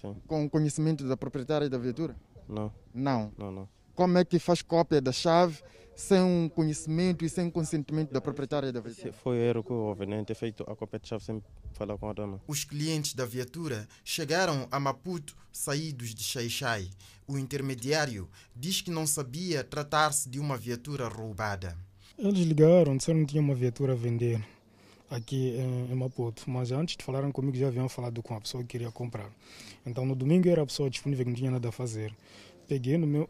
S54: Sim.
S58: Com o conhecimento da proprietária da viatura?
S54: Não.
S58: Não?
S54: Não, não.
S58: Como é que faz cópia da chave sem um conhecimento e sem consentimento da proprietária da viatura.
S54: Foi erro que houve, né? Ter feito a cópia de chave sem falar com a dona.
S8: Os clientes da viatura chegaram a Maputo saídos de Xai-Xai. O intermediário diz que não sabia tratar-se de uma viatura roubada.
S59: Eles ligaram, disseram que tinha uma viatura a vender aqui em Maputo, mas antes de falarem comigo já haviam falado com a pessoa que queria comprar. Então no domingo era a pessoa disponível que não tinha nada a fazer. Peguei no meu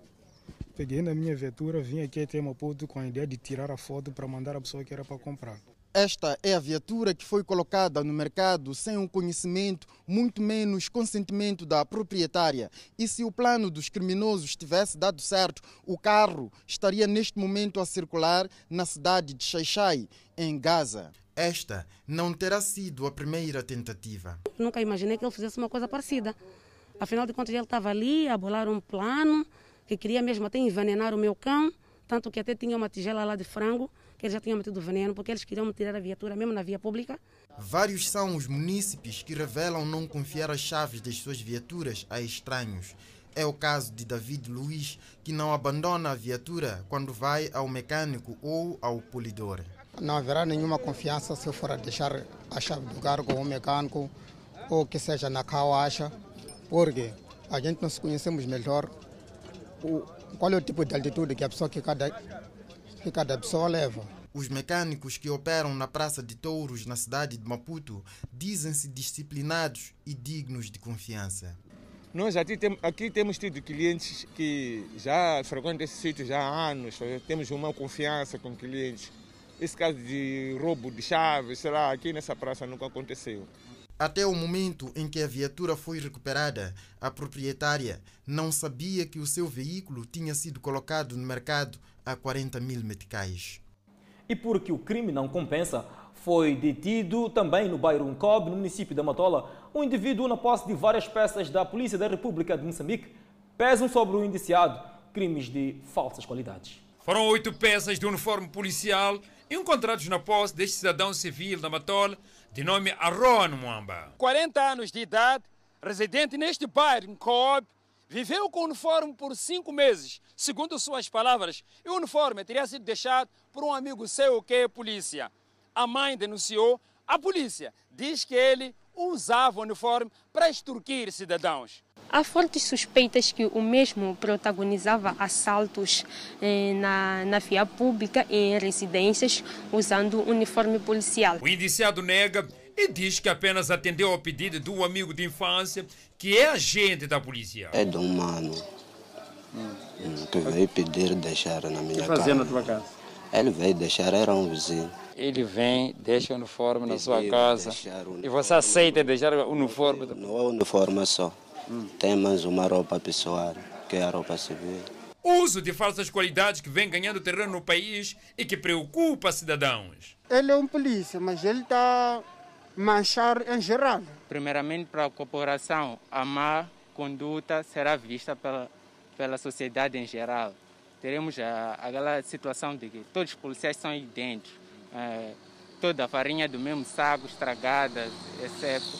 S59: Peguei na minha viatura, vim aqui até Maputo com a ideia de tirar a foto para mandar a pessoa que era para comprar.
S8: Esta é a viatura que foi colocada no mercado sem o conhecimento, muito menos consentimento da proprietária. E se o plano dos criminosos tivesse dado certo, o carro estaria neste momento a circular na cidade de Xaixai, em Gaza. Esta não terá sido a primeira tentativa.
S53: Nunca imaginei que ele fizesse uma coisa parecida. Afinal de contas, ele estava ali a bolar um plano que queria mesmo até envenenar o meu cão, tanto que até tinha uma tigela lá de frango, que eles já tinham metido veneno, porque eles queriam me tirar a viatura mesmo na via pública.
S8: Vários são os munícipes que revelam não confiar as chaves das suas viaturas a estranhos. É o caso de David Luiz, que não abandona a viatura quando vai ao mecânico ou ao polidor.
S60: Não haverá nenhuma confiança se eu for a deixar a chave do carro com o mecânico ou que seja na caixa, porque a gente não se conhecemos melhor qual é o tipo de altitude que a pessoa que cada, que cada pessoa leva.
S8: Os mecânicos que operam na Praça de Touros, na cidade de Maputo, dizem-se disciplinados e dignos de confiança.
S61: Nós aqui, tem, aqui temos tido clientes que já frequentam esse sítio já há anos, temos uma confiança com clientes. Esse caso de roubo de chaves, será aqui nessa praça nunca aconteceu.
S8: Até o momento em que a viatura foi recuperada, a proprietária não sabia que o seu veículo tinha sido colocado no mercado a 40 mil meticais.
S2: E porque o crime não compensa, foi detido também no bairro Uncob, no município da Matola, um indivíduo na posse de várias peças da Polícia da República de Moçambique pesam sobre o indiciado crimes de falsas qualidades.
S16: Foram oito peças de uniforme policial encontrados na posse deste cidadão civil da Matola, de nome Arroa Mwamba.
S62: 40 anos de idade, residente neste bairro, em Coab, viveu com o uniforme por cinco meses. Segundo suas palavras, o uniforme teria sido deixado por um amigo seu que é polícia. A mãe denunciou, a polícia diz que ele usava o uniforme para extorquir cidadãos.
S63: Há fortes suspeitas que o mesmo protagonizava assaltos eh, na, na via pública e em residências usando uniforme policial.
S16: O indiciado nega e diz que apenas atendeu ao pedido de um amigo de infância que é agente da polícia.
S64: É de um mano hum, que veio pedir deixar na minha
S62: que
S64: casa.
S62: na tua casa?
S64: Ele veio deixar, era um vizinho.
S62: Ele vem, deixa o uniforme na sua casa e você aceita deixar o uniforme?
S64: Não é uniforme só. Tem mais uma roupa pessoal, que é a roupa civil.
S16: Uso de falsas qualidades que vem ganhando terreno no país e que preocupa cidadãos.
S65: Ele é um polícia, mas ele está manchar em geral.
S7: Primeiramente, para a corporação, a má conduta será vista pela, pela sociedade em geral. Teremos a, aquela situação de que todos os policiais são idênticos. É, toda a farinha do mesmo saco, estragada, exceto,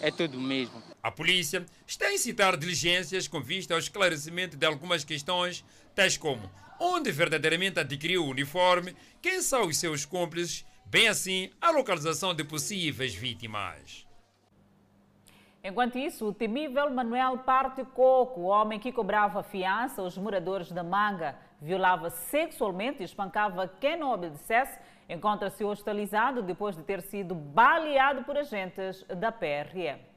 S7: é tudo o mesmo.
S16: A polícia está a incitar diligências com vista ao esclarecimento de algumas questões, tais como onde verdadeiramente adquiriu o uniforme, quem são os seus cúmplices, bem assim a localização de possíveis vítimas.
S1: Enquanto isso, o temível Manuel Parte Coco, o homem que cobrava fiança aos moradores da Manga, violava sexualmente e espancava quem não obedecesse, encontra-se hospitalizado depois de ter sido baleado por agentes da PRM.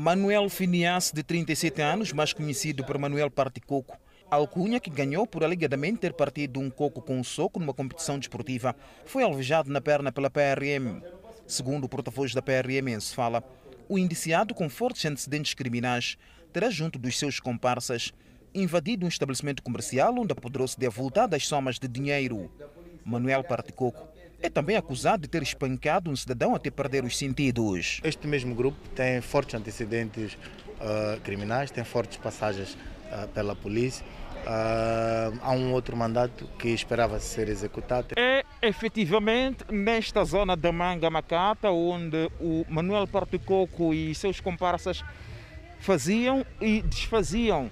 S41: Manuel Finias, de 37 anos, mais conhecido por Manuel Particoco, alcunha que ganhou por alegadamente ter partido um coco com um soco numa competição desportiva, foi alvejado na perna pela PRM. Segundo o porta-voz da PRM em fala, o indiciado com fortes antecedentes criminais terá junto dos seus comparsas invadido um estabelecimento comercial onde apoderou-se de avultadas somas de dinheiro. Manuel Particoco é também acusado de ter espancado um cidadão até perder os sentidos.
S66: Este mesmo grupo tem fortes antecedentes uh, criminais, tem fortes passagens uh, pela polícia. Uh, há um outro mandato que esperava ser executado.
S67: É efetivamente nesta zona da Manga Macata, onde o Manuel Particoco e seus comparsas faziam e desfaziam.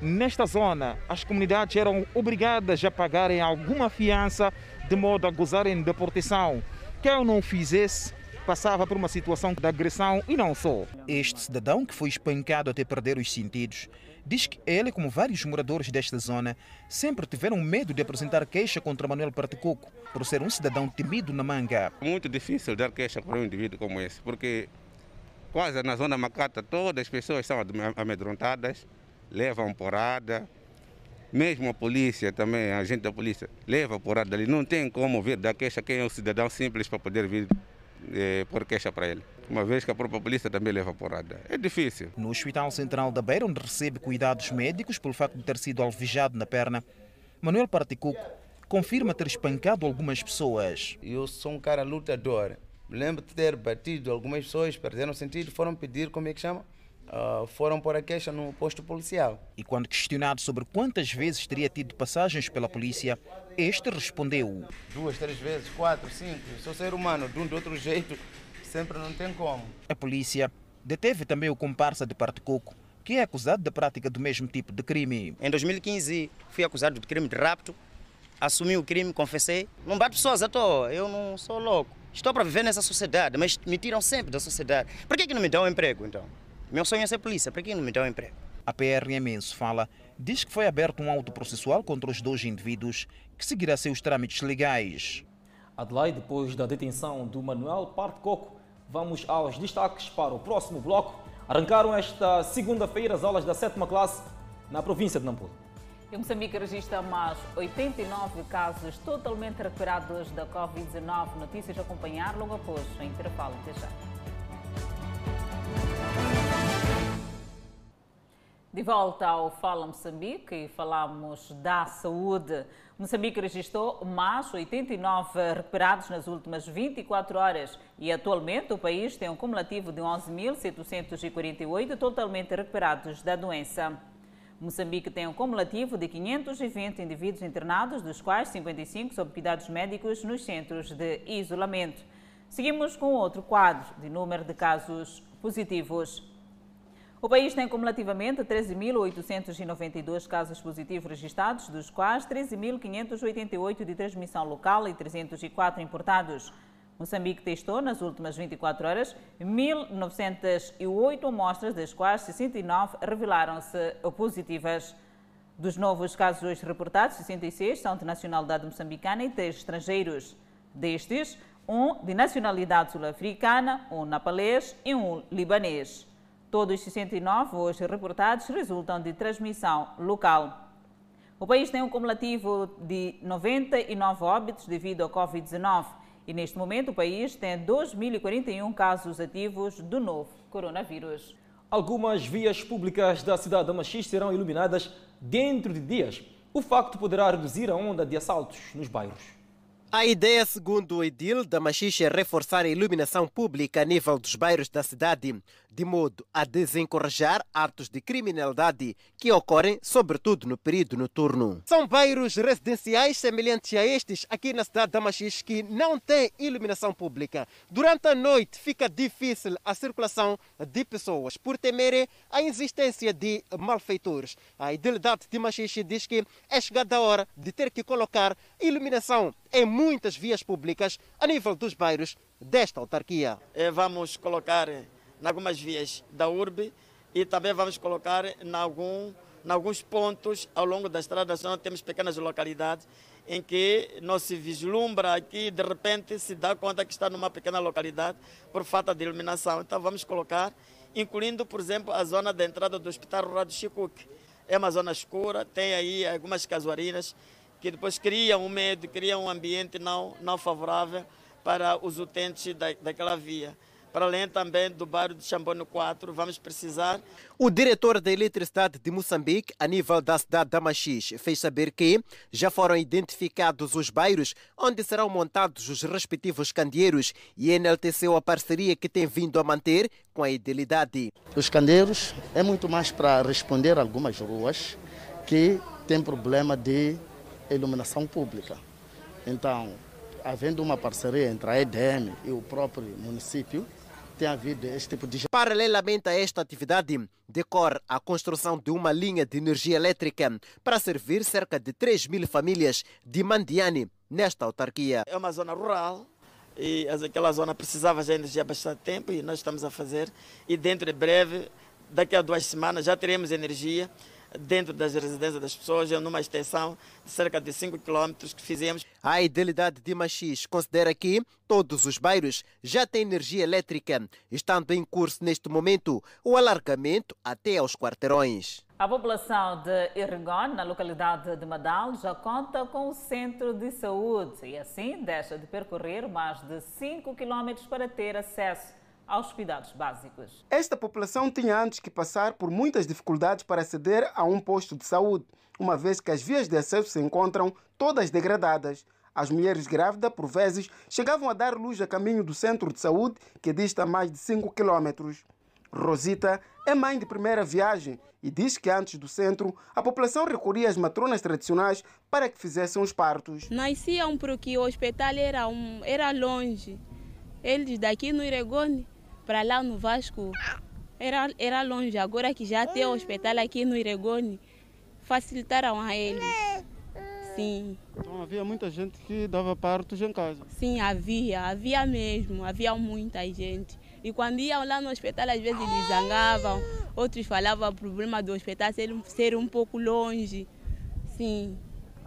S67: Nesta zona, as comunidades eram obrigadas a pagarem alguma fiança de modo a gozarem da proteção. Quem não fizesse passava por uma situação de agressão e não só.
S41: Este cidadão, que foi espancado até perder os sentidos, diz que ele, como vários moradores desta zona, sempre tiveram medo de apresentar queixa contra Manuel Particoco por ser um cidadão temido na manga.
S36: Muito difícil dar queixa para um indivíduo como esse, porque quase na zona Macata todas as pessoas são amedrontadas, levam porrada, mesmo a polícia também, a gente da polícia, leva porrada ali. Não tem como vir dar queixa quem é um cidadão simples para poder vir eh, pôr queixa para ele. Uma vez que a própria polícia também leva porrada. É difícil.
S41: No Hospital Central da Beira, onde recebe cuidados médicos pelo facto de ter sido alvejado na perna, Manuel Particuco confirma ter espancado algumas pessoas.
S68: Eu sou um cara lutador. Lembro de ter batido algumas pessoas, perderam sentido, foram pedir, como é que chama? Uh, foram pôr a queixa no posto policial.
S41: E quando questionado sobre quantas vezes teria tido passagens pela polícia, este respondeu:
S68: Duas, três vezes, quatro, cinco. Sou ser humano, de um de outro jeito, sempre não tem como.
S41: A polícia deteve também o comparsa de Particoco, que é acusado da prática do mesmo tipo de crime.
S69: Em 2015, fui acusado de crime de rapto, assumi o crime, confessei. Não bato pessoas à toa, eu não sou louco. Estou para viver nessa sociedade, mas me tiram sempre da sociedade. Por que, que não me dão um emprego, então? Meu sonho é ser polícia, para que não me dão um emprego?
S41: A PRM em fala diz que foi aberto um auto processual contra os dois indivíduos que seguirá seus trâmites legais.
S2: Adelaide, depois da detenção do Manuel Parte Coco, vamos aos destaques para o próximo bloco. Arrancaram esta segunda-feira as aulas da sétima classe na província de Nampula.
S1: Em Moçambique registra mais 89 casos totalmente recuperados da Covid-19. Notícias a acompanhar logo após o intervalo. Até já. De volta ao Fala Moçambique e falamos da saúde. Moçambique registrou mais 89 recuperados nas últimas 24 horas e atualmente o país tem um cumulativo de 11.748 totalmente recuperados da doença. Moçambique tem um cumulativo de 520 indivíduos internados, dos quais 55 sob cuidados médicos nos centros de isolamento. Seguimos com outro quadro de número de casos positivos. O país tem cumulativamente 13.892 casos positivos registrados, dos quais 13.588 de transmissão local e 304 importados. Moçambique testou nas últimas 24 horas 1.908 amostras, das quais 69 revelaram-se positivas. Dos novos casos hoje reportados, 66 são de nacionalidade moçambicana e 3 estrangeiros. Destes, um de nacionalidade sul-africana, um napalês e um libanês. Todos os 69 hoje reportados resultam de transmissão local. O país tem um cumulativo de 99 óbitos devido ao Covid-19 e neste momento o país tem 2.041 casos ativos do novo coronavírus.
S2: Algumas vias públicas da cidade de Machis serão iluminadas dentro de dias. O facto poderá reduzir a onda de assaltos nos bairros.
S70: A ideia, segundo o Edil da Machixe, é reforçar a iluminação pública a nível dos bairros da cidade, de modo a desencorajar atos de criminalidade que ocorrem, sobretudo no período noturno. São bairros residenciais semelhantes a estes aqui na cidade da Machixe que não têm iluminação pública. Durante a noite fica difícil a circulação de pessoas por temerem a existência de malfeitores. A idilidade de Machixe diz que é chegada a hora de ter que colocar iluminação em muitas vias públicas a nível dos bairros desta autarquia.
S71: Vamos colocar em algumas vias da urbe e também vamos colocar em, algum, em alguns pontos ao longo da estrada nacional. Temos pequenas localidades em que não se vislumbra aqui, de repente se dá conta que está numa pequena localidade por falta de iluminação. Então vamos colocar, incluindo, por exemplo, a zona da entrada do Hospital Rural do Chicuque. É uma zona escura, tem aí algumas casuarinas que depois criam um medo, criam um ambiente não, não favorável para os utentes da, daquela via. Para além também do bairro de Chambono 4, vamos precisar.
S70: O diretor da Eletricidade de Moçambique, a nível da cidade da Machis, fez saber que já foram identificados os bairros onde serão montados os respectivos candeeiros e enalteceu a parceria que tem vindo a manter com a Idealidade.
S72: Os candeeiros é muito mais para responder a algumas ruas que têm problema de iluminação pública. Então, havendo uma parceria entre a EDM e o próprio município, tem havido este tipo de.
S70: Paralelamente a esta atividade, decorre a construção de uma linha de energia elétrica para servir cerca de 3 mil famílias de Mandiane nesta autarquia.
S71: É uma zona rural e aquela zona precisava de energia há bastante tempo e nós estamos a fazer. E dentro de breve, daqui a duas semanas, já teremos energia dentro das residências das pessoas, numa extensão de cerca de 5 km que fizemos.
S70: A Idealidade de Machis considera que todos os bairros já têm energia elétrica, estando em curso neste momento o alargamento até aos quarteirões.
S1: A população de Irrigon, na localidade de Madal, já conta com o centro de saúde e assim deixa de percorrer mais de 5 km para ter acesso aos cuidados básicos.
S45: Esta população tinha antes que passar por muitas dificuldades para aceder a um posto de saúde, uma vez que as vias de acesso se encontram todas degradadas. As mulheres grávidas, por vezes, chegavam a dar luz a caminho do centro de saúde, que dista mais de 5 quilômetros. Rosita é mãe de primeira viagem e diz que antes do centro a população recorria às matronas tradicionais para que fizessem os partos.
S73: Nasciam porque o hospital era, um, era longe. Eles daqui no Iregone para lá no Vasco era, era longe. Agora que já tem o hospital aqui no Iregone, facilitaram a eles. Sim.
S45: Então havia muita gente que dava partos em casa?
S73: Sim, havia, havia mesmo, havia muita gente. E quando iam lá no hospital, às vezes eles zangavam, outros falavam o problema do hospital ser, ser um pouco longe. Sim.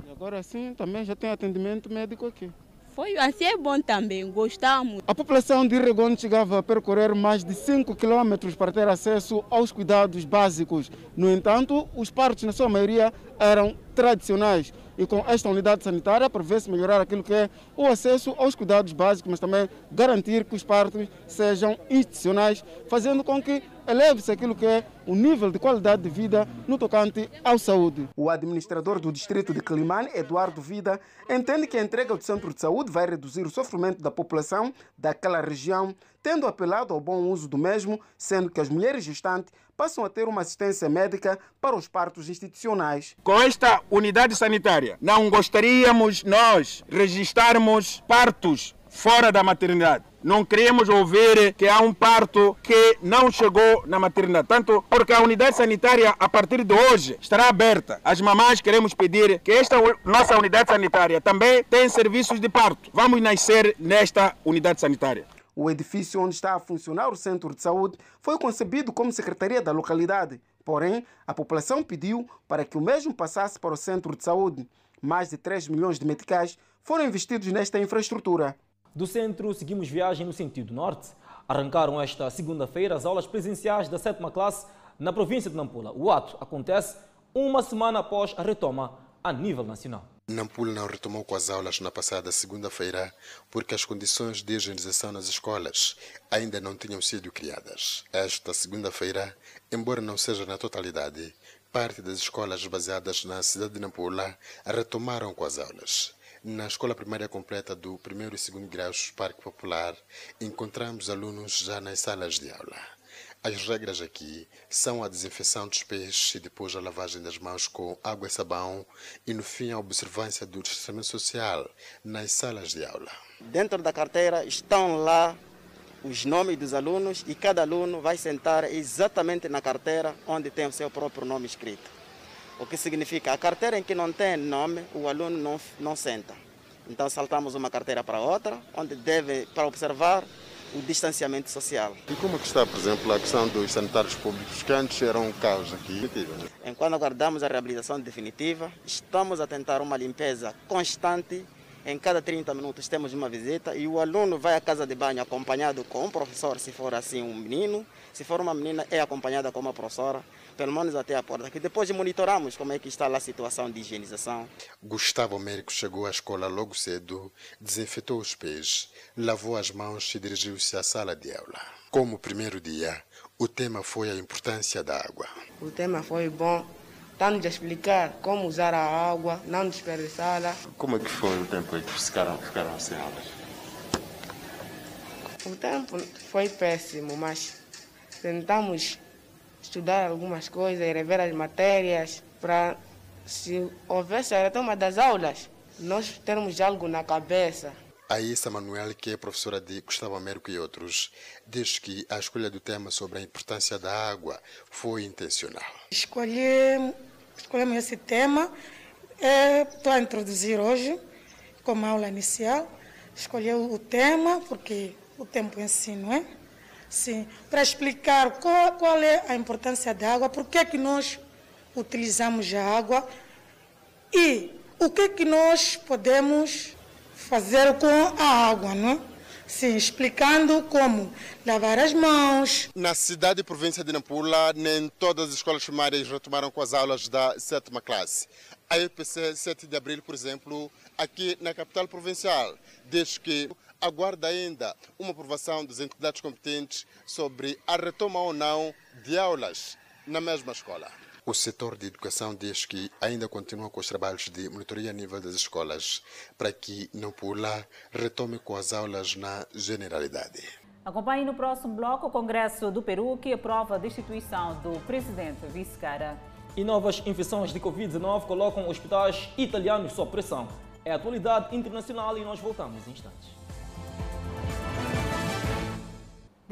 S45: E agora sim, também já tem atendimento médico aqui.
S73: Foi assim é bom também, gostamos.
S45: A população de Regon chegava a percorrer mais de 5 quilômetros para ter acesso aos cuidados básicos. No entanto, os partos, na sua maioria, eram tradicionais. e com esta unidade sanitária prevê-se melhorar aquilo que é o acesso aos cuidados básicos, mas também garantir que os partos sejam institucionais, fazendo com que eleve-se aquilo que é o nível de qualidade de vida no tocante à saúde. O administrador do distrito de Climane, Eduardo Vida, entende que a entrega do centro de saúde vai reduzir o sofrimento da população daquela região, tendo apelado ao bom uso do mesmo, sendo que as mulheres gestantes passam a ter uma assistência médica para os partos institucionais.
S36: Com esta unidade sanitária, não gostaríamos nós registrarmos partos fora da maternidade. Não queremos ouvir que há um parto que não chegou na maternidade. Tanto porque a unidade sanitária, a partir de hoje, estará aberta. As mamães queremos pedir que esta nossa unidade sanitária também tenha serviços de parto. Vamos nascer nesta unidade sanitária.
S45: O edifício onde está a funcionar o centro de saúde foi concebido como secretaria da localidade. Porém, a população pediu para que o mesmo passasse para o centro de saúde. Mais de 3 milhões de meticais foram investidos nesta infraestrutura.
S2: Do centro, seguimos viagem no sentido norte. Arrancaram esta segunda-feira as aulas presenciais da sétima classe na província de Nampula. O ato acontece uma semana após a retoma a nível nacional.
S25: Nampula não retomou com as aulas na passada segunda-feira porque as condições de higienização nas escolas ainda não tinham sido criadas. Esta segunda-feira, embora não seja na totalidade, parte das escolas baseadas na cidade de Nampula retomaram com as aulas. Na escola primária completa do primeiro e segundo graus Parque Popular, encontramos alunos já nas salas de aula. As regras aqui são a desinfecção dos pés e depois a lavagem das mãos com água e sabão e no fim a observância do distanciamento social nas salas de aula.
S7: Dentro da carteira estão lá os nomes dos alunos e cada aluno vai sentar exatamente na carteira onde tem o seu próprio nome escrito. O que significa, a carteira em que não tem nome, o aluno não, não senta. Então saltamos uma carteira para outra, onde deve, para observar o distanciamento social.
S25: E como é que está, por exemplo, a questão dos sanitários públicos, que antes eram um caos aqui?
S7: Enquanto aguardamos a reabilitação definitiva, estamos a tentar uma limpeza constante. Em cada 30 minutos temos uma visita e o aluno vai à casa de banho acompanhado com um professor, se for assim um menino. Se for uma menina, é acompanhada com uma professora, pelo menos até a porta. Que depois monitoramos como é que está lá a situação de higienização.
S25: Gustavo Américo chegou à escola logo cedo, desinfetou os pés, lavou as mãos e dirigiu-se à sala de aula. Como primeiro dia, o tema foi a importância da água.
S74: O tema foi bom, está-nos a explicar como usar a água, não desperdiçá-la.
S25: Como é que foi o tempo em que ficaram, ficaram sem aulas?
S74: O tempo foi péssimo, mas tentamos estudar algumas coisas e rever as matérias para, se houvesse a retoma das aulas, nós termos algo na cabeça.
S25: A Issa Manuel, que é professora de Gustavo Américo e outros, diz que a escolha do tema sobre a importância da água foi intencional.
S75: Escolhi, escolhemos esse tema, é, estou a introduzir hoje como aula inicial. Escolhi o tema porque o tempo ensino, é? Sim, para explicar qual, qual é a importância da água, por que é que nós utilizamos a água e o que é que nós podemos fazer com a água, não é? Sim, explicando como lavar as mãos.
S25: Na cidade e província de Nampula, nem todas as escolas primárias retomaram com as aulas da sétima classe. A EPC 7 de abril, por exemplo, aqui na capital provincial, diz que aguarda ainda uma aprovação das entidades competentes sobre a retoma ou não de aulas na mesma escola. O setor de educação diz que ainda continua com os trabalhos de monitoria a nível das escolas para que Nampula retome com as aulas na generalidade.
S1: Acompanhe no próximo bloco o Congresso do Peru que aprova a destituição do presidente vice-cara.
S2: E novas infecções de Covid-19 colocam hospitais italianos sob pressão. É a atualidade internacional e nós voltamos em instantes.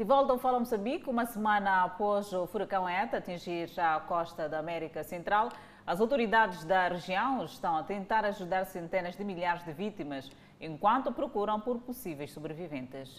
S1: De volta ao Fala Moçambique, uma semana após o furacão ETA atingir a costa da América Central, as autoridades da região estão a tentar ajudar centenas de milhares de vítimas, enquanto procuram por possíveis sobreviventes.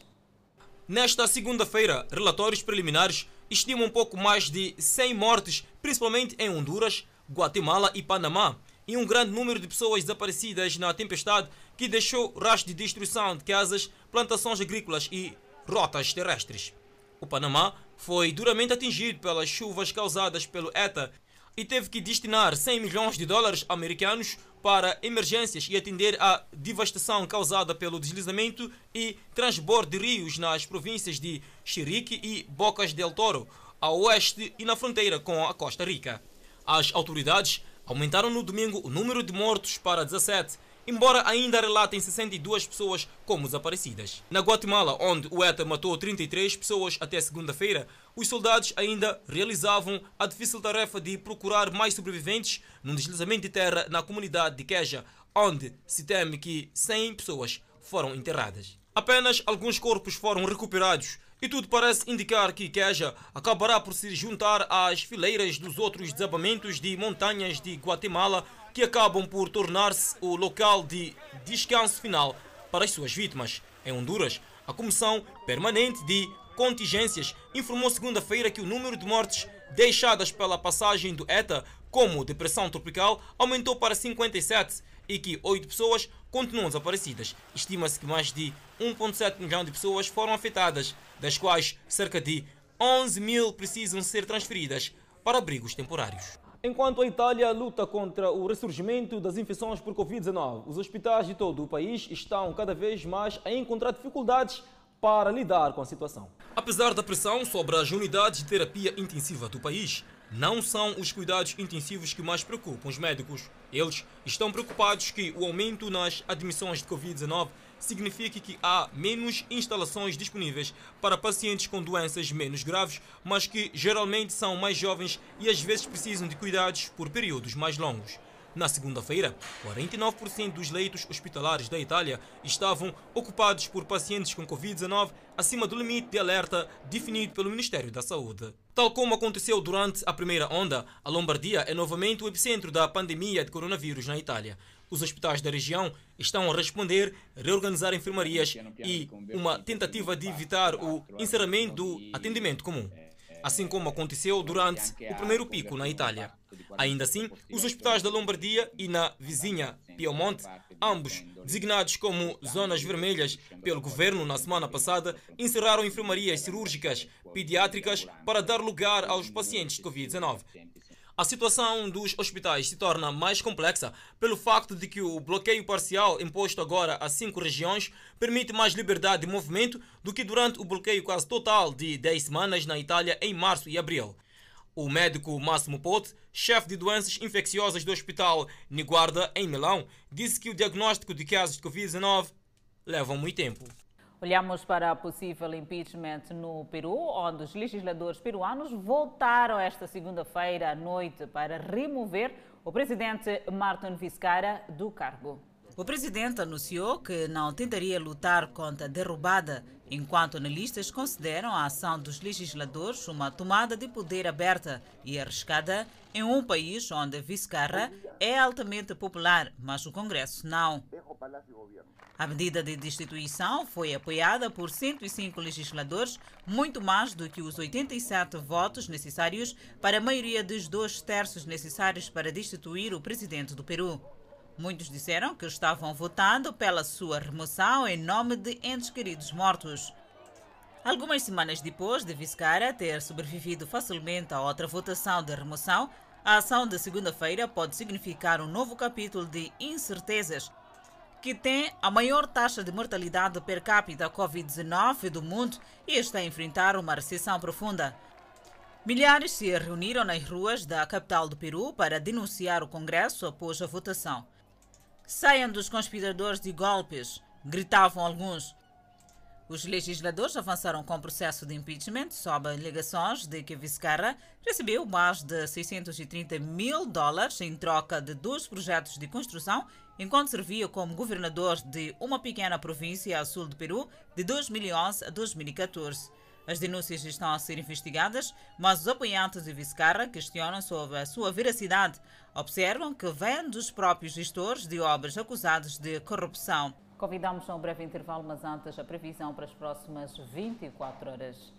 S2: Nesta segunda-feira, relatórios preliminares estimam pouco mais de 100 mortes, principalmente em Honduras, Guatemala e Panamá, e um grande número de pessoas desaparecidas na tempestade que deixou rastros de destruição de casas, plantações agrícolas e rotas terrestres. O Panamá foi duramente atingido pelas chuvas causadas pelo ETA e teve que destinar 100 milhões de dólares americanos para emergências e atender à devastação causada pelo deslizamento e transbordo de rios nas províncias de Chirique e Bocas del Toro, ao oeste e na fronteira com a Costa Rica. As autoridades aumentaram no domingo o número de mortos para 17 embora ainda relatem 62 pessoas como desaparecidas. Na Guatemala, onde o ETA matou 33 pessoas até segunda-feira, os soldados ainda realizavam a difícil tarefa de procurar mais sobreviventes num deslizamento de terra na comunidade de Queja, onde se teme que 100 pessoas foram enterradas. Apenas alguns corpos foram recuperados e tudo parece indicar que Queja acabará por se juntar às fileiras dos outros desabamentos de montanhas de Guatemala que acabam por tornar-se o local de descanso final para as suas vítimas. Em Honduras, a Comissão Permanente de Contingências informou segunda-feira que o número de mortes deixadas pela passagem do ETA como depressão tropical aumentou para 57 e que oito pessoas continuam desaparecidas. Estima-se que mais de 1,7 milhão de pessoas foram afetadas, das quais cerca de 11 mil precisam ser transferidas para abrigos temporários. Enquanto a Itália luta contra o ressurgimento das infecções por Covid-19, os hospitais de todo o país estão cada vez mais a encontrar dificuldades para lidar com a situação. Apesar da pressão sobre as unidades de terapia intensiva do país, não são os cuidados intensivos que mais preocupam os médicos. Eles estão preocupados que o aumento nas admissões de Covid-19 signifique que há menos instalações disponíveis para pacientes com doenças menos graves, mas que geralmente são mais jovens e às vezes precisam de cuidados por períodos mais longos. Na segunda-feira, 49% dos leitos hospitalares da Itália estavam ocupados por pacientes com Covid-19 acima do limite de alerta definido pelo Ministério da Saúde. Tal como aconteceu durante a primeira onda, a Lombardia é novamente o epicentro da pandemia de coronavírus na Itália. Os hospitais da região estão a responder, reorganizar enfermarias e uma tentativa de evitar o encerramento do atendimento comum assim como aconteceu durante o primeiro pico na Itália. Ainda assim, os hospitais da Lombardia e na vizinha Piemonte, ambos designados como zonas vermelhas pelo governo na semana passada, encerraram enfermarias cirúrgicas pediátricas para dar lugar aos pacientes de Covid-19. A situação dos hospitais se torna mais complexa pelo facto de que o bloqueio parcial imposto agora a cinco regiões permite mais liberdade de movimento do que durante o bloqueio quase total de 10 semanas na Itália em março e abril. O médico Massimo Pote, chefe de doenças infecciosas do Hospital Niguarda, em Milão, disse que o diagnóstico de casos de Covid-19 leva muito tempo.
S1: Olhamos para possível impeachment no Peru, onde os legisladores peruanos votaram esta segunda-feira à noite para remover o presidente Martin Vizcarra do cargo. O presidente anunciou que não tentaria lutar contra a derrubada, enquanto analistas consideram a ação dos legisladores uma tomada de poder aberta e arriscada em um país onde Vizcarra é altamente popular, mas o Congresso não. A medida de destituição foi apoiada por 105 legisladores, muito mais do que os 87 votos necessários para a maioria dos dois terços necessários para destituir o presidente do Peru. Muitos disseram que estavam votando pela sua remoção em nome de entes queridos mortos. Algumas semanas depois de Vizcarra ter sobrevivido facilmente a outra votação de remoção, a ação de segunda-feira pode significar um novo capítulo de incertezas que tem a maior taxa de mortalidade per capita Covid-19 do mundo e está a enfrentar uma recessão profunda. Milhares se reuniram nas ruas da capital do Peru para denunciar o Congresso após a votação. Saiam dos conspiradores de golpes, gritavam alguns. Os legisladores avançaram com o processo de impeachment sob alegações de que Vizcarra recebeu mais de 630 mil dólares em troca de dois projetos de construção enquanto servia como governador de uma pequena província a sul do Peru de 2011 a 2014. As denúncias estão a ser investigadas, mas os apoiantes de Vizcarra questionam sobre a sua veracidade. Observam que vem dos próprios gestores de obras acusados de corrupção. Convidamos a um breve intervalo, mas antes a previsão para as próximas 24 horas.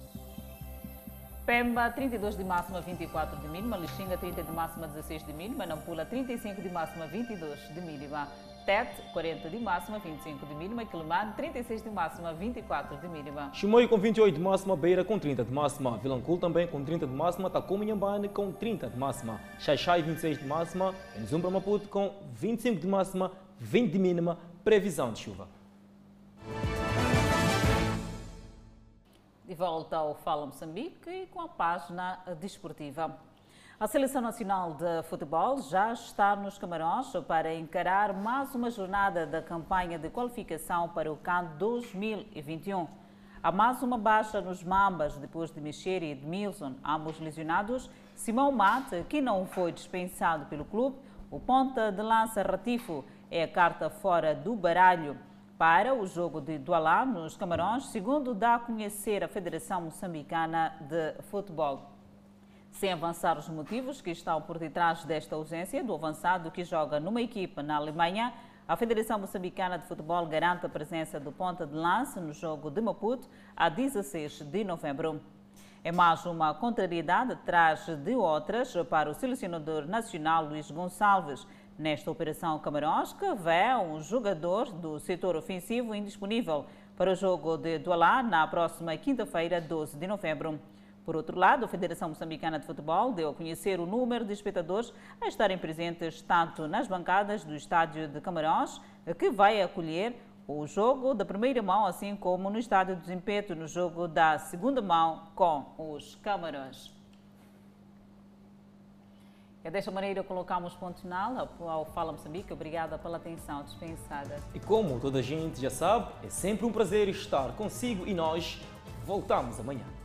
S1: Pemba, 32 de máxima, 24 de mínima. Lixinga, 30 de máxima, 16 de mínima. Nampula, 35 de máxima, 22 de mínima. Tete, 40 de máxima, 25 de mínima. Quilomane, 36 de máxima, 24 de mínima.
S2: Chimoio com 28 de máxima. Beira com 30 de máxima. Vilanculo também com 30 de máxima. Takumi Nhambane com 30 de máxima. Xaixai, 26 de máxima. Enzumbra Maputo com 25 de máxima, 20 de mínima. Previsão de chuva.
S1: De volta ao Fala Moçambique e com a página desportiva. A Seleção Nacional de Futebol já está nos Camarões para encarar mais uma jornada da campanha de qualificação para o CAN 2021. Há mais uma baixa nos Mambas depois de Mexer e Edmilson, ambos lesionados. Simão Mate, que não foi dispensado pelo clube, o ponta de lança Ratifo é a carta fora do baralho para o jogo de Douala nos Camarões, segundo dá a conhecer a Federação Moçambicana de Futebol. Sem avançar os motivos que estão por detrás desta ausência do avançado que joga numa equipa na Alemanha, a Federação Moçambicana de Futebol garante a presença do ponta de lança no jogo de Maputo a 16 de novembro. É mais uma contrariedade atrás de outras para o selecionador nacional Luís Gonçalves. Nesta operação Camarões, que vê um jogador do setor ofensivo indisponível para o jogo de Douala na próxima quinta-feira, 12 de novembro. Por outro lado, a Federação Moçambicana de Futebol deu a conhecer o número de espectadores a estarem presentes tanto nas bancadas do estádio de Camarões, que vai acolher o jogo da primeira mão, assim como no estádio de Desempeto, no jogo da segunda mão com os Camarões. É desta maneira colocamos ponto final ao Fala Moçambique. Obrigada pela atenção dispensada.
S2: E como toda a gente já sabe, é sempre um prazer estar consigo e nós voltamos amanhã.